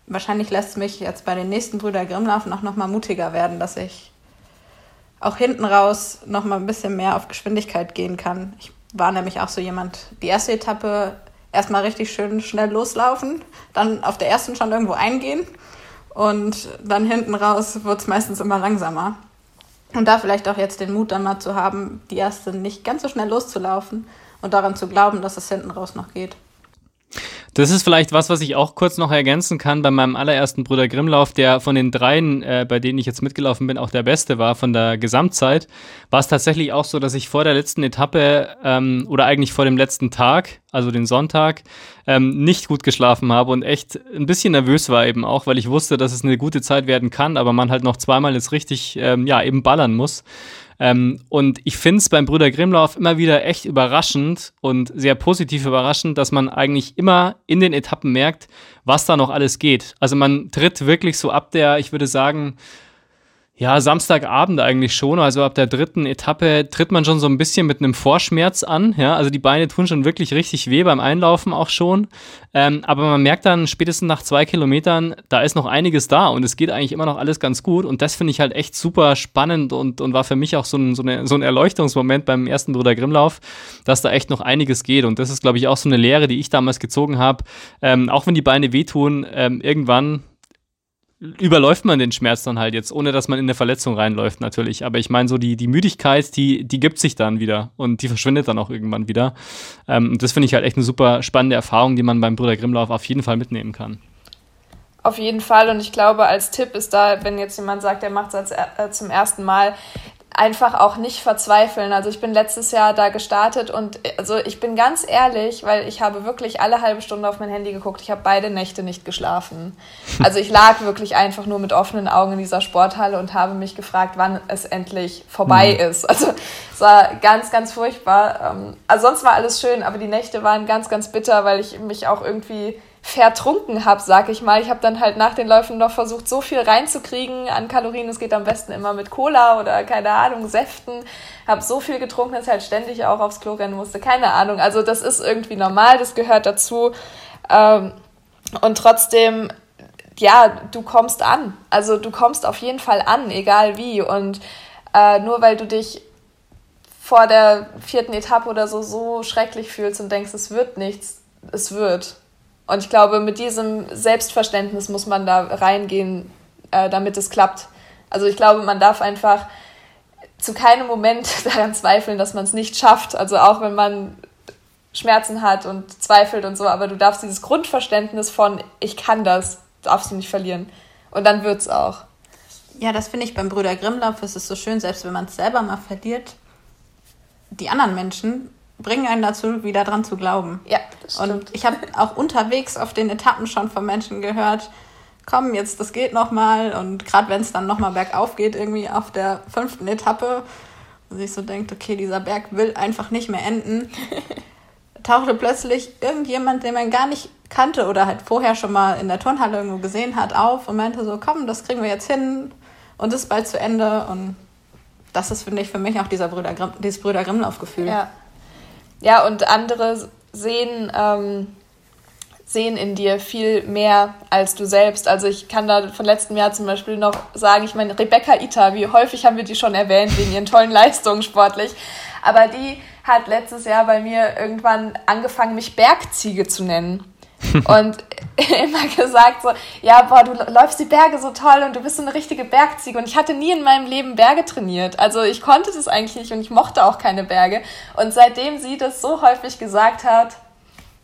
wahrscheinlich lässt es mich jetzt bei den nächsten Brüder Grimmlaufen auch noch mal mutiger werden, dass ich auch hinten raus noch mal ein bisschen mehr auf Geschwindigkeit gehen kann. Ich war nämlich auch so jemand, die erste Etappe erstmal richtig schön schnell loslaufen, dann auf der ersten schon irgendwo eingehen und dann hinten raus wird es meistens immer langsamer. Und da vielleicht auch jetzt den Mut dann mal zu haben, die erste nicht ganz so schnell loszulaufen und daran zu glauben, dass es hinten raus noch geht. Das ist vielleicht was, was ich auch kurz noch ergänzen kann bei meinem allerersten Bruder Grimmlauf, der von den dreien, äh, bei denen ich jetzt mitgelaufen bin, auch der beste war von der Gesamtzeit. War es tatsächlich auch so, dass ich vor der letzten Etappe ähm, oder eigentlich vor dem letzten Tag, also den Sonntag, ähm, nicht gut geschlafen habe und echt ein bisschen nervös war eben auch, weil ich wusste, dass es eine gute Zeit werden kann, aber man halt noch zweimal jetzt richtig, ähm, ja, eben ballern muss. Ähm, und ich finde es beim Brüder Grimmlauf immer wieder echt überraschend und sehr positiv überraschend, dass man eigentlich immer in den Etappen merkt, was da noch alles geht. Also man tritt wirklich so ab der, ich würde sagen, ja, Samstagabend eigentlich schon. Also ab der dritten Etappe tritt man schon so ein bisschen mit einem Vorschmerz an. Ja, also die Beine tun schon wirklich richtig weh beim Einlaufen auch schon. Ähm, aber man merkt dann spätestens nach zwei Kilometern, da ist noch einiges da und es geht eigentlich immer noch alles ganz gut. Und das finde ich halt echt super spannend und, und war für mich auch so ein, so, eine, so ein Erleuchtungsmoment beim ersten Bruder Grimmlauf, dass da echt noch einiges geht. Und das ist, glaube ich, auch so eine Lehre, die ich damals gezogen habe. Ähm, auch wenn die Beine wehtun, ähm, irgendwann überläuft man den Schmerz dann halt jetzt, ohne dass man in eine Verletzung reinläuft natürlich. Aber ich meine, so die, die Müdigkeit, die, die gibt sich dann wieder und die verschwindet dann auch irgendwann wieder. Ähm, das finde ich halt echt eine super spannende Erfahrung, die man beim Brüder Grimmlauf auf jeden Fall mitnehmen kann. Auf jeden Fall und ich glaube, als Tipp ist da, wenn jetzt jemand sagt, er macht es äh, zum ersten Mal, einfach auch nicht verzweifeln. Also ich bin letztes Jahr da gestartet und also ich bin ganz ehrlich, weil ich habe wirklich alle halbe Stunde auf mein Handy geguckt. Ich habe beide Nächte nicht geschlafen. (laughs) Also ich lag wirklich einfach nur mit offenen Augen in dieser Sporthalle und habe mich gefragt, wann es endlich vorbei mhm. ist. Also es war ganz, ganz furchtbar. Ähm, also sonst war alles schön, aber die Nächte waren ganz, ganz bitter, weil ich mich auch irgendwie vertrunken habe, sag ich mal. Ich habe dann halt nach den Läufen noch versucht, so viel reinzukriegen an Kalorien. Es geht am besten immer mit Cola oder keine Ahnung, Säften. Habe so viel getrunken, dass ich halt ständig auch aufs Klo rennen musste. Keine Ahnung. Also das ist irgendwie normal, das gehört dazu. Ähm, und trotzdem, ja, du kommst an. Also du kommst auf jeden Fall an, egal wie. Und äh, nur weil du dich vor der vierten Etappe oder so so schrecklich fühlst und denkst, es wird nichts, es wird. Und ich glaube, mit diesem Selbstverständnis muss man da reingehen, äh, damit es klappt. Also ich glaube, man darf einfach zu keinem Moment (laughs) daran zweifeln, dass man es nicht schafft. Also auch wenn man Schmerzen hat und zweifelt und so, aber du darfst dieses Grundverständnis von ich kann das, darfst du nicht verlieren. Und dann wird es auch. Ja, das finde ich beim Brüder Grimmlauf, es ist so schön, selbst wenn man es selber mal verliert, die anderen Menschen bringen einen dazu, wieder dran zu glauben. Ja, das stimmt. Und ich habe auch unterwegs auf den Etappen schon von Menschen gehört, komm, jetzt, das geht nochmal. Und gerade wenn es dann nochmal bergauf geht, irgendwie auf der fünften Etappe, wo sich so denkt, okay, dieser Berg will einfach nicht mehr enden. (laughs) tauchte plötzlich irgendjemand, den man gar nicht kannte oder halt vorher schon mal in der Turnhalle irgendwo gesehen hat, auf und meinte so, komm, das kriegen wir jetzt hin und ist bald zu Ende. Und das ist, finde ich, für mich auch dieser Brüder Grimm, dieses Brüder Grimmlauf-Gefühl. Ja. Ja, und andere sehen, ähm, sehen in dir viel mehr als du selbst. Also ich kann da von letztem Jahr zum Beispiel noch sagen, ich meine, Rebecca Ita, wie häufig haben wir die schon erwähnt wegen ihren tollen (laughs) Leistungen sportlich, aber die hat letztes Jahr bei mir irgendwann angefangen, mich Bergziege zu nennen. (laughs) und immer gesagt so, ja, boah, du läufst die Berge so toll und du bist so eine richtige Bergziege. Und ich hatte nie in meinem Leben Berge trainiert. Also ich konnte das eigentlich nicht und ich mochte auch keine Berge. Und seitdem sie das so häufig gesagt hat,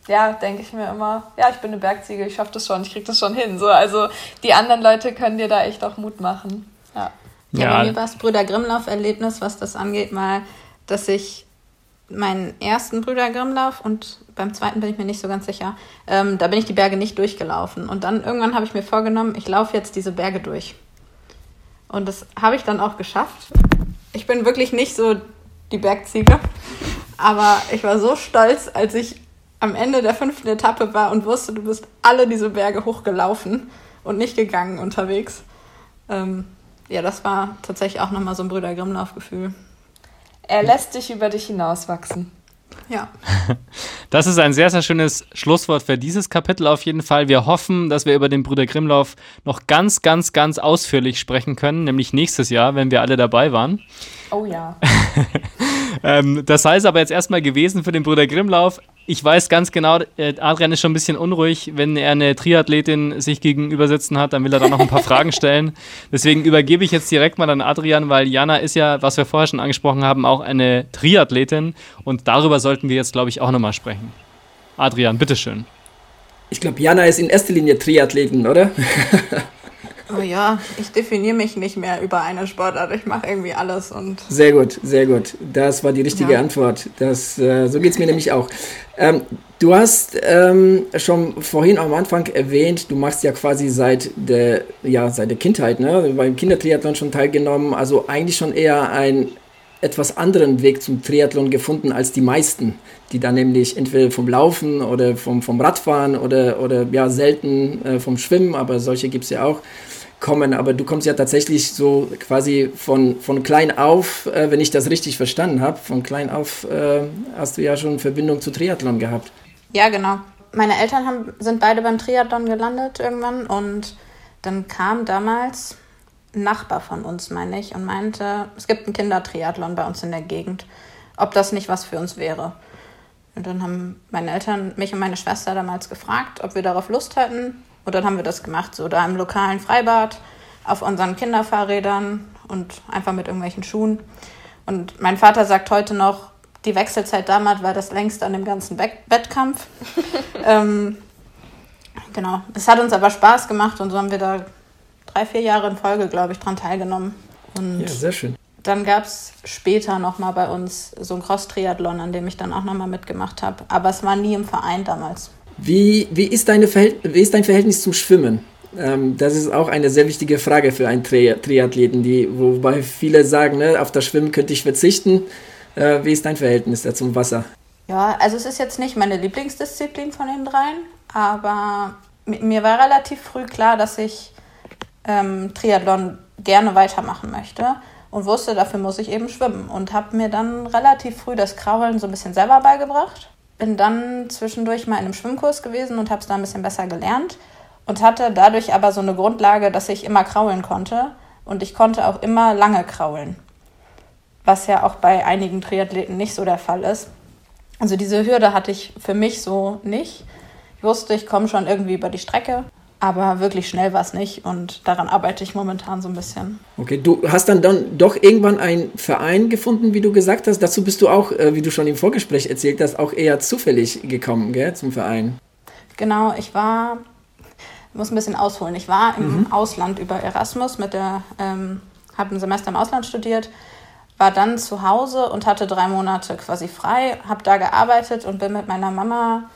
ja, denke ich mir immer, ja, ich bin eine Bergziege, ich schaffe das schon, ich kriege das schon hin. So, also die anderen Leute können dir da echt auch Mut machen. Ja, ja, ja. bei mir war es Brüder Grimmlauf-Erlebnis, was das angeht, mal, dass ich meinen ersten Brüder Grimmlauf und beim zweiten bin ich mir nicht so ganz sicher. Ähm, da bin ich die Berge nicht durchgelaufen. Und dann irgendwann habe ich mir vorgenommen, ich laufe jetzt diese Berge durch. Und das habe ich dann auch geschafft. Ich bin wirklich nicht so die Bergziege, (laughs) aber ich war so stolz, als ich am Ende der fünften Etappe war und wusste, du bist alle diese Berge hochgelaufen und nicht gegangen unterwegs. Ähm, ja, das war tatsächlich auch nochmal so ein Brüder Grimmlauf-Gefühl. Er lässt dich über dich hinauswachsen. Ja. (laughs) Das ist ein sehr, sehr schönes Schlusswort für dieses Kapitel auf jeden Fall. Wir hoffen, dass wir über den Brüder Grimmlauf noch ganz, ganz, ganz ausführlich sprechen können, nämlich nächstes Jahr, wenn wir alle dabei waren. Oh ja. (laughs) ähm, das heißt aber jetzt erstmal gewesen für den Brüder Grimmlauf ich weiß ganz genau, äh, Adrian ist schon ein bisschen unruhig. Wenn er eine Triathletin sich gegenüber sitzen hat, dann will er da noch ein paar Fragen stellen. Deswegen übergebe ich jetzt direkt mal an Adrian, weil Jana ist ja, was wir vorher schon angesprochen haben, auch eine Triathletin. Und darüber sollten wir jetzt, glaube ich, auch nochmal sprechen. Adrian, bitteschön. Ich glaube, Jana ist in erster Linie Triathletin, oder? (laughs) Oh ja, ich definiere mich nicht mehr über eine Sportart. Ich mache irgendwie alles und. Sehr gut, sehr gut. Das war die richtige ja. Antwort. Das, äh, so geht es mir nämlich auch. Ähm, du hast ähm, schon vorhin am Anfang erwähnt, du machst ja quasi seit der, ja, seit der Kindheit, ne? beim Kindertriathlon schon teilgenommen. Also eigentlich schon eher einen etwas anderen Weg zum Triathlon gefunden als die meisten, die dann nämlich entweder vom Laufen oder vom, vom Radfahren oder, oder ja selten äh, vom Schwimmen, aber solche gibt es ja auch kommen, aber du kommst ja tatsächlich so quasi von, von klein auf, äh, wenn ich das richtig verstanden habe, von klein auf äh, hast du ja schon Verbindung zu Triathlon gehabt. Ja, genau. Meine Eltern haben, sind beide beim Triathlon gelandet irgendwann und dann kam damals ein Nachbar von uns, meine ich, und meinte, es gibt einen Kindertriathlon bei uns in der Gegend, ob das nicht was für uns wäre. Und dann haben meine Eltern mich und meine Schwester damals gefragt, ob wir darauf Lust hätten. Und dann haben wir das gemacht, so da im lokalen Freibad, auf unseren Kinderfahrrädern und einfach mit irgendwelchen Schuhen. Und mein Vater sagt heute noch, die Wechselzeit damals war das längste an dem ganzen Be Wettkampf. (laughs) ähm, genau. Es hat uns aber Spaß gemacht und so haben wir da drei, vier Jahre in Folge, glaube ich, dran teilgenommen. Und ja, sehr schön. Dann gab es später nochmal bei uns so ein Cross-Triathlon, an dem ich dann auch nochmal mitgemacht habe. Aber es war nie im Verein damals. Wie, wie, ist, deine wie ist dein Verhältnis zum Schwimmen? Ähm, das ist auch eine sehr wichtige Frage für einen Tri Triathleten, die, wobei viele sagen, ne, auf das Schwimmen könnte ich verzichten. Äh, wie ist dein Verhältnis da zum Wasser? Ja, also es ist jetzt nicht meine Lieblingsdisziplin von den dreien, aber mir war relativ früh klar, dass ich ähm, Triathlon gerne weitermachen möchte und wusste, dafür muss ich eben schwimmen und habe mir dann relativ früh das Kraulen so ein bisschen selber beigebracht bin dann zwischendurch mal in einem Schwimmkurs gewesen und habe es da ein bisschen besser gelernt und hatte dadurch aber so eine Grundlage, dass ich immer kraulen konnte und ich konnte auch immer lange kraulen, was ja auch bei einigen Triathleten nicht so der Fall ist. Also diese Hürde hatte ich für mich so nicht. Ich wusste, ich komme schon irgendwie über die Strecke aber wirklich schnell war es nicht und daran arbeite ich momentan so ein bisschen. Okay, du hast dann, dann doch irgendwann einen Verein gefunden, wie du gesagt hast. Dazu bist du auch, äh, wie du schon im Vorgespräch erzählt hast, auch eher zufällig gekommen, gell, zum Verein. Genau, ich war, ich muss ein bisschen ausholen. Ich war im mhm. Ausland über Erasmus mit der, ähm, habe ein Semester im Ausland studiert, war dann zu Hause und hatte drei Monate quasi frei, habe da gearbeitet und bin mit meiner Mama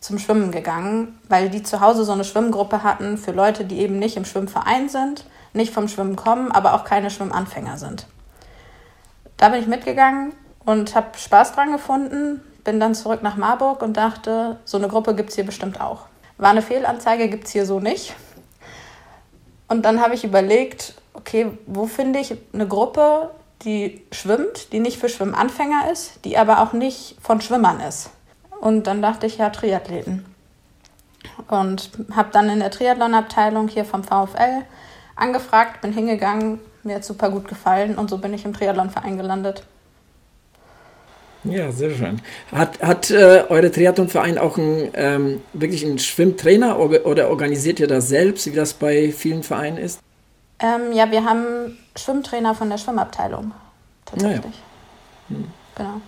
zum Schwimmen gegangen, weil die zu Hause so eine Schwimmgruppe hatten für Leute, die eben nicht im Schwimmverein sind, nicht vom Schwimmen kommen, aber auch keine Schwimmanfänger sind. Da bin ich mitgegangen und habe Spaß dran gefunden, bin dann zurück nach Marburg und dachte, so eine Gruppe gibt es hier bestimmt auch. War eine Fehlanzeige, gibt es hier so nicht. Und dann habe ich überlegt, okay, wo finde ich eine Gruppe, die schwimmt, die nicht für Schwimmanfänger ist, die aber auch nicht von Schwimmern ist. Und dann dachte ich, ja, Triathleten. Und habe dann in der Triathlon-Abteilung hier vom VfL angefragt, bin hingegangen, mir hat super gut gefallen und so bin ich im Triathlonverein gelandet. Ja, sehr schön. Hat, hat äh, eure Triathlonverein auch einen, ähm, wirklich einen Schwimmtrainer oder, oder organisiert ihr das selbst, wie das bei vielen Vereinen ist? Ähm, ja, wir haben Schwimmtrainer von der Schwimmabteilung. Tatsächlich. Ja. Hm. Genau.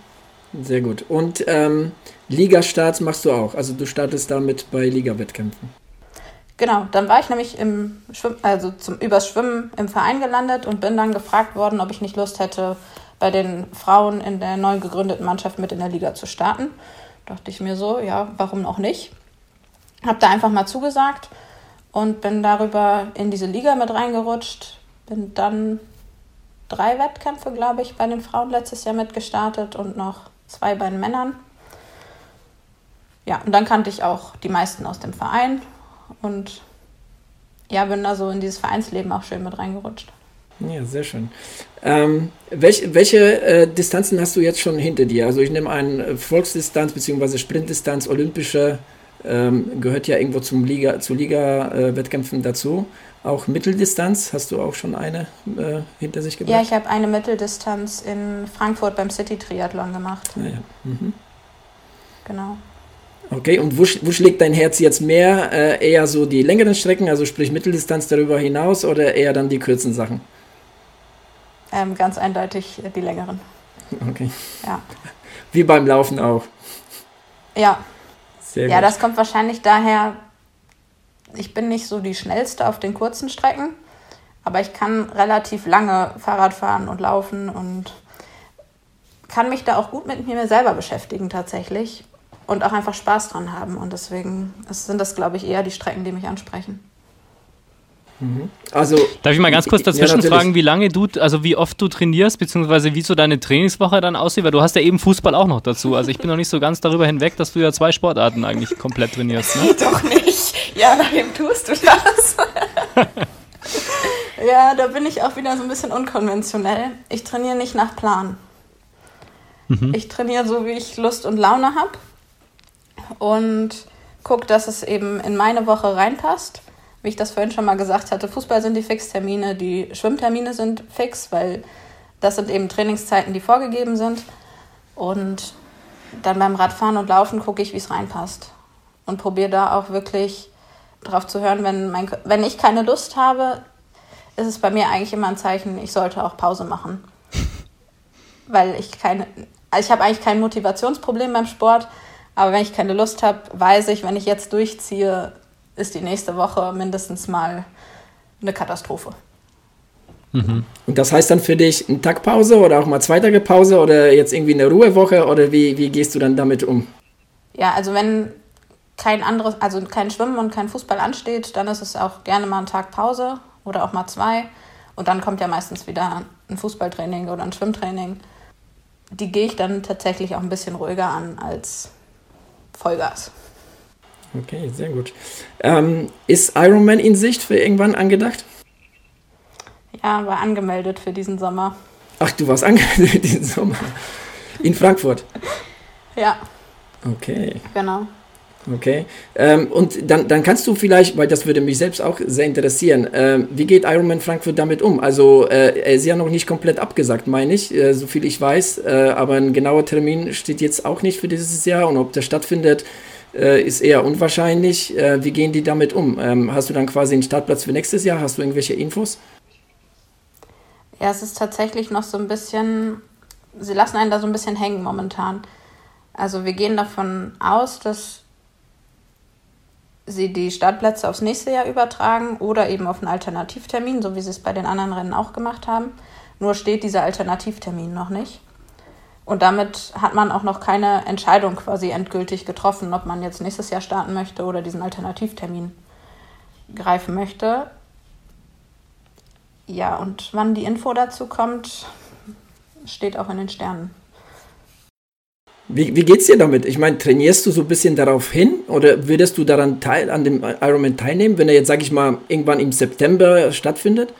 Sehr gut. Und ähm, Ligastarts machst du auch. Also du startest damit bei Liga-Wettkämpfen. Genau, dann war ich nämlich im Schwimm also zum übers Schwimmen im Verein gelandet und bin dann gefragt worden, ob ich nicht Lust hätte, bei den Frauen in der neu gegründeten Mannschaft mit in der Liga zu starten. Dachte ich mir so, ja, warum auch nicht? Hab da einfach mal zugesagt und bin darüber in diese Liga mit reingerutscht. Bin dann drei Wettkämpfe, glaube ich, bei den Frauen letztes Jahr mitgestartet und noch zwei bei den Männern. Ja, und dann kannte ich auch die meisten aus dem Verein und ja, bin da so in dieses Vereinsleben auch schön mit reingerutscht. Ja, sehr schön. Ähm, welch, welche äh, Distanzen hast du jetzt schon hinter dir? Also ich nehme an, Volksdistanz bzw. Sprintdistanz, olympische ähm, gehört ja irgendwo zum Liga, zu Liga-Wettkämpfen äh, dazu. Auch Mitteldistanz, hast du auch schon eine äh, hinter sich gebracht? Ja, ich habe eine Mitteldistanz in Frankfurt beim City Triathlon gemacht. Ah, ja. Mhm. Genau. Okay, und wo, wo, schlägt dein Herz jetzt mehr? Äh, eher so die längeren Strecken, also sprich Mitteldistanz darüber hinaus oder eher dann die kurzen Sachen? Ähm, ganz eindeutig die längeren. Okay. Ja. Wie beim Laufen auch. Ja, sehr ja, gut. das kommt wahrscheinlich daher, ich bin nicht so die schnellste auf den kurzen Strecken, aber ich kann relativ lange Fahrrad fahren und laufen und kann mich da auch gut mit mir selber beschäftigen tatsächlich und auch einfach Spaß dran haben. Und deswegen sind das, glaube ich, eher die Strecken, die mich ansprechen. Mhm. Also, Darf ich mal ganz kurz dazwischen ja, fragen, wie lange du, also wie oft du trainierst, beziehungsweise wie so deine Trainingswoche dann aussieht? Weil du hast ja eben Fußball auch noch dazu. Also ich bin noch nicht so ganz darüber hinweg, dass du ja zwei Sportarten eigentlich komplett trainierst. Ne? (laughs) Doch nicht. Ja, nach wem tust du das? (laughs) ja, da bin ich auch wieder so ein bisschen unkonventionell. Ich trainiere nicht nach Plan. Mhm. Ich trainiere so, wie ich Lust und Laune habe und gucke, dass es eben in meine Woche reinpasst wie ich das vorhin schon mal gesagt hatte, Fußball sind die Fixtermine, die Schwimmtermine sind fix, weil das sind eben Trainingszeiten, die vorgegeben sind. Und dann beim Radfahren und Laufen gucke ich, wie es reinpasst. Und probiere da auch wirklich drauf zu hören, wenn, mein, wenn ich keine Lust habe, ist es bei mir eigentlich immer ein Zeichen, ich sollte auch Pause machen. (laughs) Weil ich keine, also ich habe eigentlich kein Motivationsproblem beim Sport, aber wenn ich keine Lust habe, weiß ich, wenn ich jetzt durchziehe, ist die nächste Woche mindestens mal eine Katastrophe. Mhm. Und das heißt dann für dich eine Tagpause oder auch mal zwei Tage Pause oder jetzt irgendwie eine Ruhewoche oder wie, wie gehst du dann damit um? Ja, also wenn kein anderes, also kein Schwimmen und kein Fußball ansteht, dann ist es auch gerne mal ein Tag Pause oder auch mal zwei. Und dann kommt ja meistens wieder ein Fußballtraining oder ein Schwimmtraining. Die gehe ich dann tatsächlich auch ein bisschen ruhiger an als Vollgas. Okay, sehr gut. Ähm, ist Ironman in Sicht für irgendwann angedacht? Ja, war angemeldet für diesen Sommer. Ach, du warst (laughs) angemeldet für diesen Sommer. In Frankfurt? Ja. Okay. Genau. Okay. Ähm, und dann, dann kannst du vielleicht, weil das würde mich selbst auch sehr interessieren, ähm, wie geht Ironman Frankfurt damit um? Also äh, er ist ja noch nicht komplett abgesagt, meine ich, äh, so viel ich weiß, äh, aber ein genauer Termin steht jetzt auch nicht für dieses Jahr und ob der stattfindet, äh, ist eher unwahrscheinlich. Äh, wie gehen die damit um? Ähm, hast du dann quasi einen Startplatz für nächstes Jahr? Hast du irgendwelche Infos? Ja, es ist tatsächlich noch so ein bisschen, sie lassen einen da so ein bisschen hängen momentan. Also wir gehen davon aus, dass sie die Startplätze aufs nächste Jahr übertragen oder eben auf einen Alternativtermin, so wie sie es bei den anderen Rennen auch gemacht haben. Nur steht dieser Alternativtermin noch nicht. Und damit hat man auch noch keine Entscheidung quasi endgültig getroffen, ob man jetzt nächstes Jahr starten möchte oder diesen Alternativtermin greifen möchte. Ja, und wann die Info dazu kommt, steht auch in den Sternen. Wie, wie geht's dir damit? Ich meine, trainierst du so ein bisschen darauf hin oder würdest du daran teil, an dem Ironman teilnehmen, wenn er jetzt, sag ich mal, irgendwann im September stattfindet?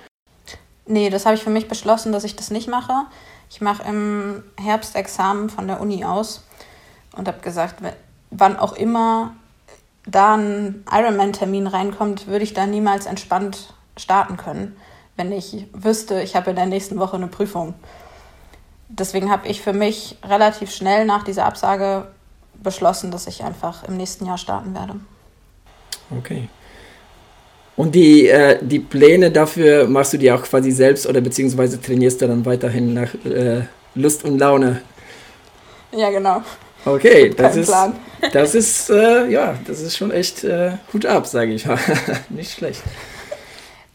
Nee, das habe ich für mich beschlossen, dass ich das nicht mache. Ich mache im Herbst Examen von der Uni aus und habe gesagt, wann auch immer da ein Ironman-Termin reinkommt, würde ich da niemals entspannt starten können, wenn ich wüsste, ich habe in der nächsten Woche eine Prüfung. Deswegen habe ich für mich relativ schnell nach dieser Absage beschlossen, dass ich einfach im nächsten Jahr starten werde. Okay. Und die, äh, die Pläne dafür machst du dir auch quasi selbst oder beziehungsweise trainierst du dann weiterhin nach äh, Lust und Laune? Ja, genau. Okay, (laughs) das ist, das ist, äh, ja, das ist schon echt äh, Hut ab, sage ich mal. (laughs) Nicht schlecht.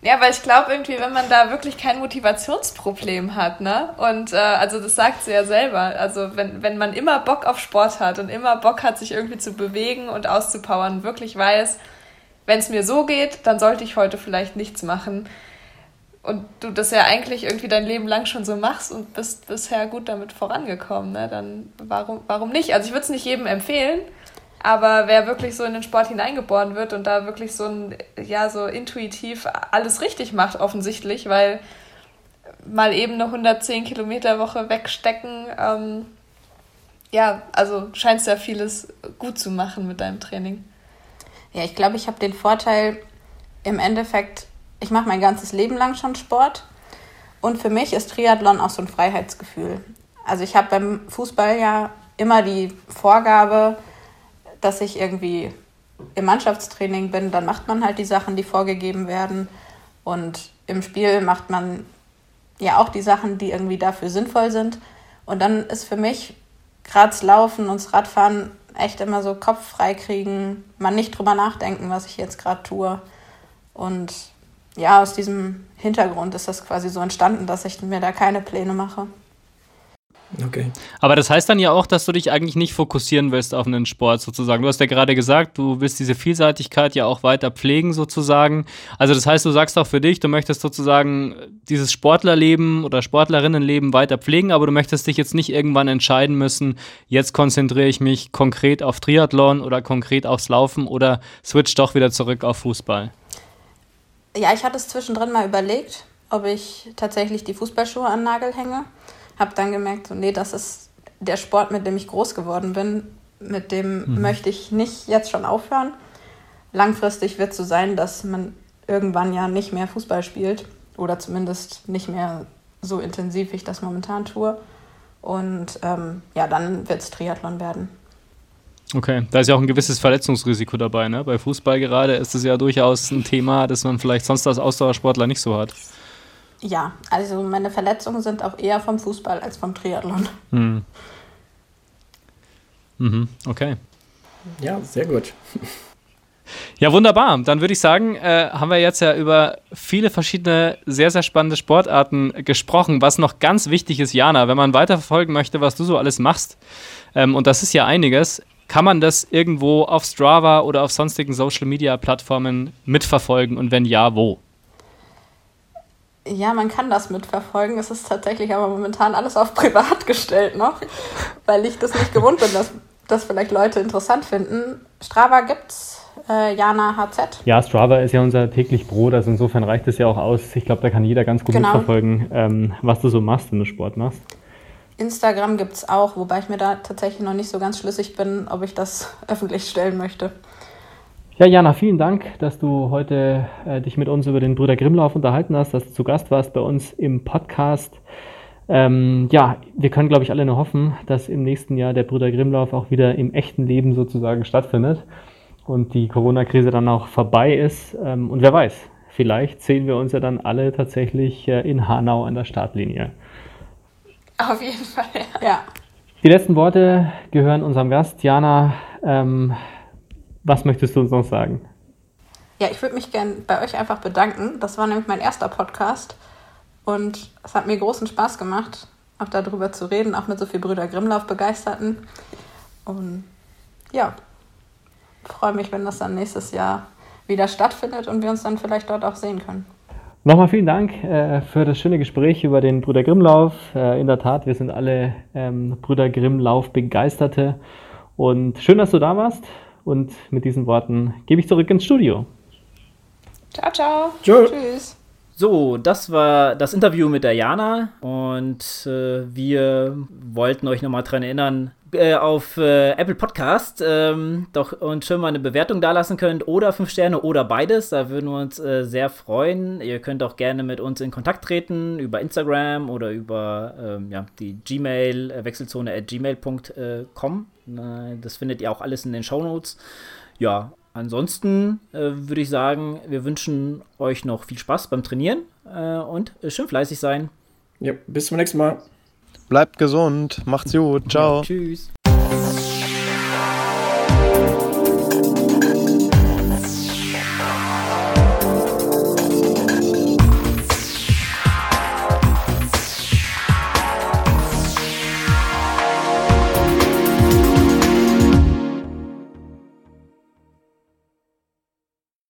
Ja, weil ich glaube irgendwie, wenn man da wirklich kein Motivationsproblem hat, ne? Und äh, also das sagt sie ja selber. Also wenn, wenn man immer Bock auf Sport hat und immer Bock hat, sich irgendwie zu bewegen und auszupowern, wirklich weiß, wenn es mir so geht, dann sollte ich heute vielleicht nichts machen und du das ja eigentlich irgendwie dein Leben lang schon so machst und bist bisher gut damit vorangekommen, ne, dann warum, warum nicht? Also ich würde es nicht jedem empfehlen, aber wer wirklich so in den Sport hineingeboren wird und da wirklich so ein, ja, so intuitiv alles richtig macht, offensichtlich, weil mal eben eine 110 Kilometer Woche wegstecken, ähm, ja, also scheinst ja vieles gut zu machen mit deinem Training. Ja, ich glaube, ich habe den Vorteil im Endeffekt, ich mache mein ganzes Leben lang schon Sport. Und für mich ist Triathlon auch so ein Freiheitsgefühl. Also ich habe beim Fußball ja immer die Vorgabe, dass ich irgendwie im Mannschaftstraining bin, dann macht man halt die Sachen, die vorgegeben werden. Und im Spiel macht man ja auch die Sachen, die irgendwie dafür sinnvoll sind. Und dann ist für mich gerade das Laufen und Radfahren echt immer so Kopf frei kriegen, mal nicht drüber nachdenken, was ich jetzt gerade tue. Und ja, aus diesem Hintergrund ist das quasi so entstanden, dass ich mir da keine Pläne mache. Okay. Aber das heißt dann ja auch, dass du dich eigentlich nicht fokussieren willst auf einen Sport sozusagen. Du hast ja gerade gesagt, du willst diese Vielseitigkeit ja auch weiter pflegen sozusagen. Also das heißt, du sagst auch für dich, du möchtest sozusagen dieses Sportlerleben oder Sportlerinnenleben weiter pflegen, aber du möchtest dich jetzt nicht irgendwann entscheiden müssen, jetzt konzentriere ich mich konkret auf Triathlon oder konkret aufs Laufen oder switch doch wieder zurück auf Fußball. Ja, ich hatte es zwischendrin mal überlegt, ob ich tatsächlich die Fußballschuhe an den Nagel hänge. Habe dann gemerkt, so, nee, das ist der Sport, mit dem ich groß geworden bin. Mit dem mhm. möchte ich nicht jetzt schon aufhören. Langfristig wird es so sein, dass man irgendwann ja nicht mehr Fußball spielt oder zumindest nicht mehr so intensiv, wie ich das momentan tue. Und ähm, ja, dann wird es Triathlon werden. Okay, da ist ja auch ein gewisses Verletzungsrisiko dabei. Ne? Bei Fußball gerade ist es ja durchaus ein Thema, das man vielleicht sonst als Ausdauersportler nicht so hat. Ja, also meine Verletzungen sind auch eher vom Fußball als vom Triathlon. Hm. Mhm, okay. Ja, sehr gut. Ja, wunderbar. Dann würde ich sagen, äh, haben wir jetzt ja über viele verschiedene, sehr, sehr spannende Sportarten gesprochen. Was noch ganz wichtig ist, Jana, wenn man weiterverfolgen möchte, was du so alles machst, ähm, und das ist ja einiges, kann man das irgendwo auf Strava oder auf sonstigen Social-Media-Plattformen mitverfolgen und wenn ja, wo? Ja, man kann das mitverfolgen. Es ist tatsächlich aber momentan alles auf (laughs) privat gestellt noch, weil ich das nicht gewohnt bin, dass das vielleicht Leute interessant finden. Strava gibt's, äh, Jana HZ. Ja, Strava ist ja unser täglich Brot, also insofern reicht es ja auch aus. Ich glaube, da kann jeder ganz gut genau. mitverfolgen, ähm, was du so machst, wenn du Sport machst. Instagram gibt es auch, wobei ich mir da tatsächlich noch nicht so ganz schlüssig bin, ob ich das (laughs) öffentlich stellen möchte. Ja, Jana, vielen Dank, dass du heute äh, dich mit uns über den Brüder Grimmlauf unterhalten hast, dass du zu Gast warst bei uns im Podcast. Ähm, ja, wir können, glaube ich, alle nur hoffen, dass im nächsten Jahr der Brüder Grimmlauf auch wieder im echten Leben sozusagen stattfindet und die Corona-Krise dann auch vorbei ist. Ähm, und wer weiß, vielleicht sehen wir uns ja dann alle tatsächlich äh, in Hanau an der Startlinie. Auf jeden Fall, ja. ja. Die letzten Worte gehören unserem Gast. Jana, ähm, was möchtest du uns noch sagen? Ja, ich würde mich gerne bei euch einfach bedanken. Das war nämlich mein erster Podcast und es hat mir großen Spaß gemacht, auch darüber zu reden, auch mit so viel Brüder Grimmlauf begeisterten. Und ja, freue mich, wenn das dann nächstes Jahr wieder stattfindet und wir uns dann vielleicht dort auch sehen können. Nochmal vielen Dank äh, für das schöne Gespräch über den Brüder Grimmlauf. Äh, in der Tat, wir sind alle ähm, Brüder Grimmlauf Begeisterte. Und schön, dass du da warst. Und mit diesen Worten gebe ich zurück ins Studio. Ciao, ciao. Tschö. Tschüss. So, das war das Interview mit der Jana und äh, wir wollten euch nochmal dran erinnern, äh, auf äh, Apple Podcast ähm, doch und schon mal eine Bewertung dalassen könnt oder fünf Sterne oder beides. Da würden wir uns äh, sehr freuen. Ihr könnt auch gerne mit uns in Kontakt treten über Instagram oder über ähm, ja, die Gmail, äh, wechselzone at gmail.com. Das findet ihr auch alles in den Show Notes. Ja, ansonsten äh, würde ich sagen, wir wünschen euch noch viel Spaß beim Trainieren äh, und schön fleißig sein. Ja, bis zum nächsten Mal. Bleibt gesund, macht's gut, ciao. Ja, tschüss.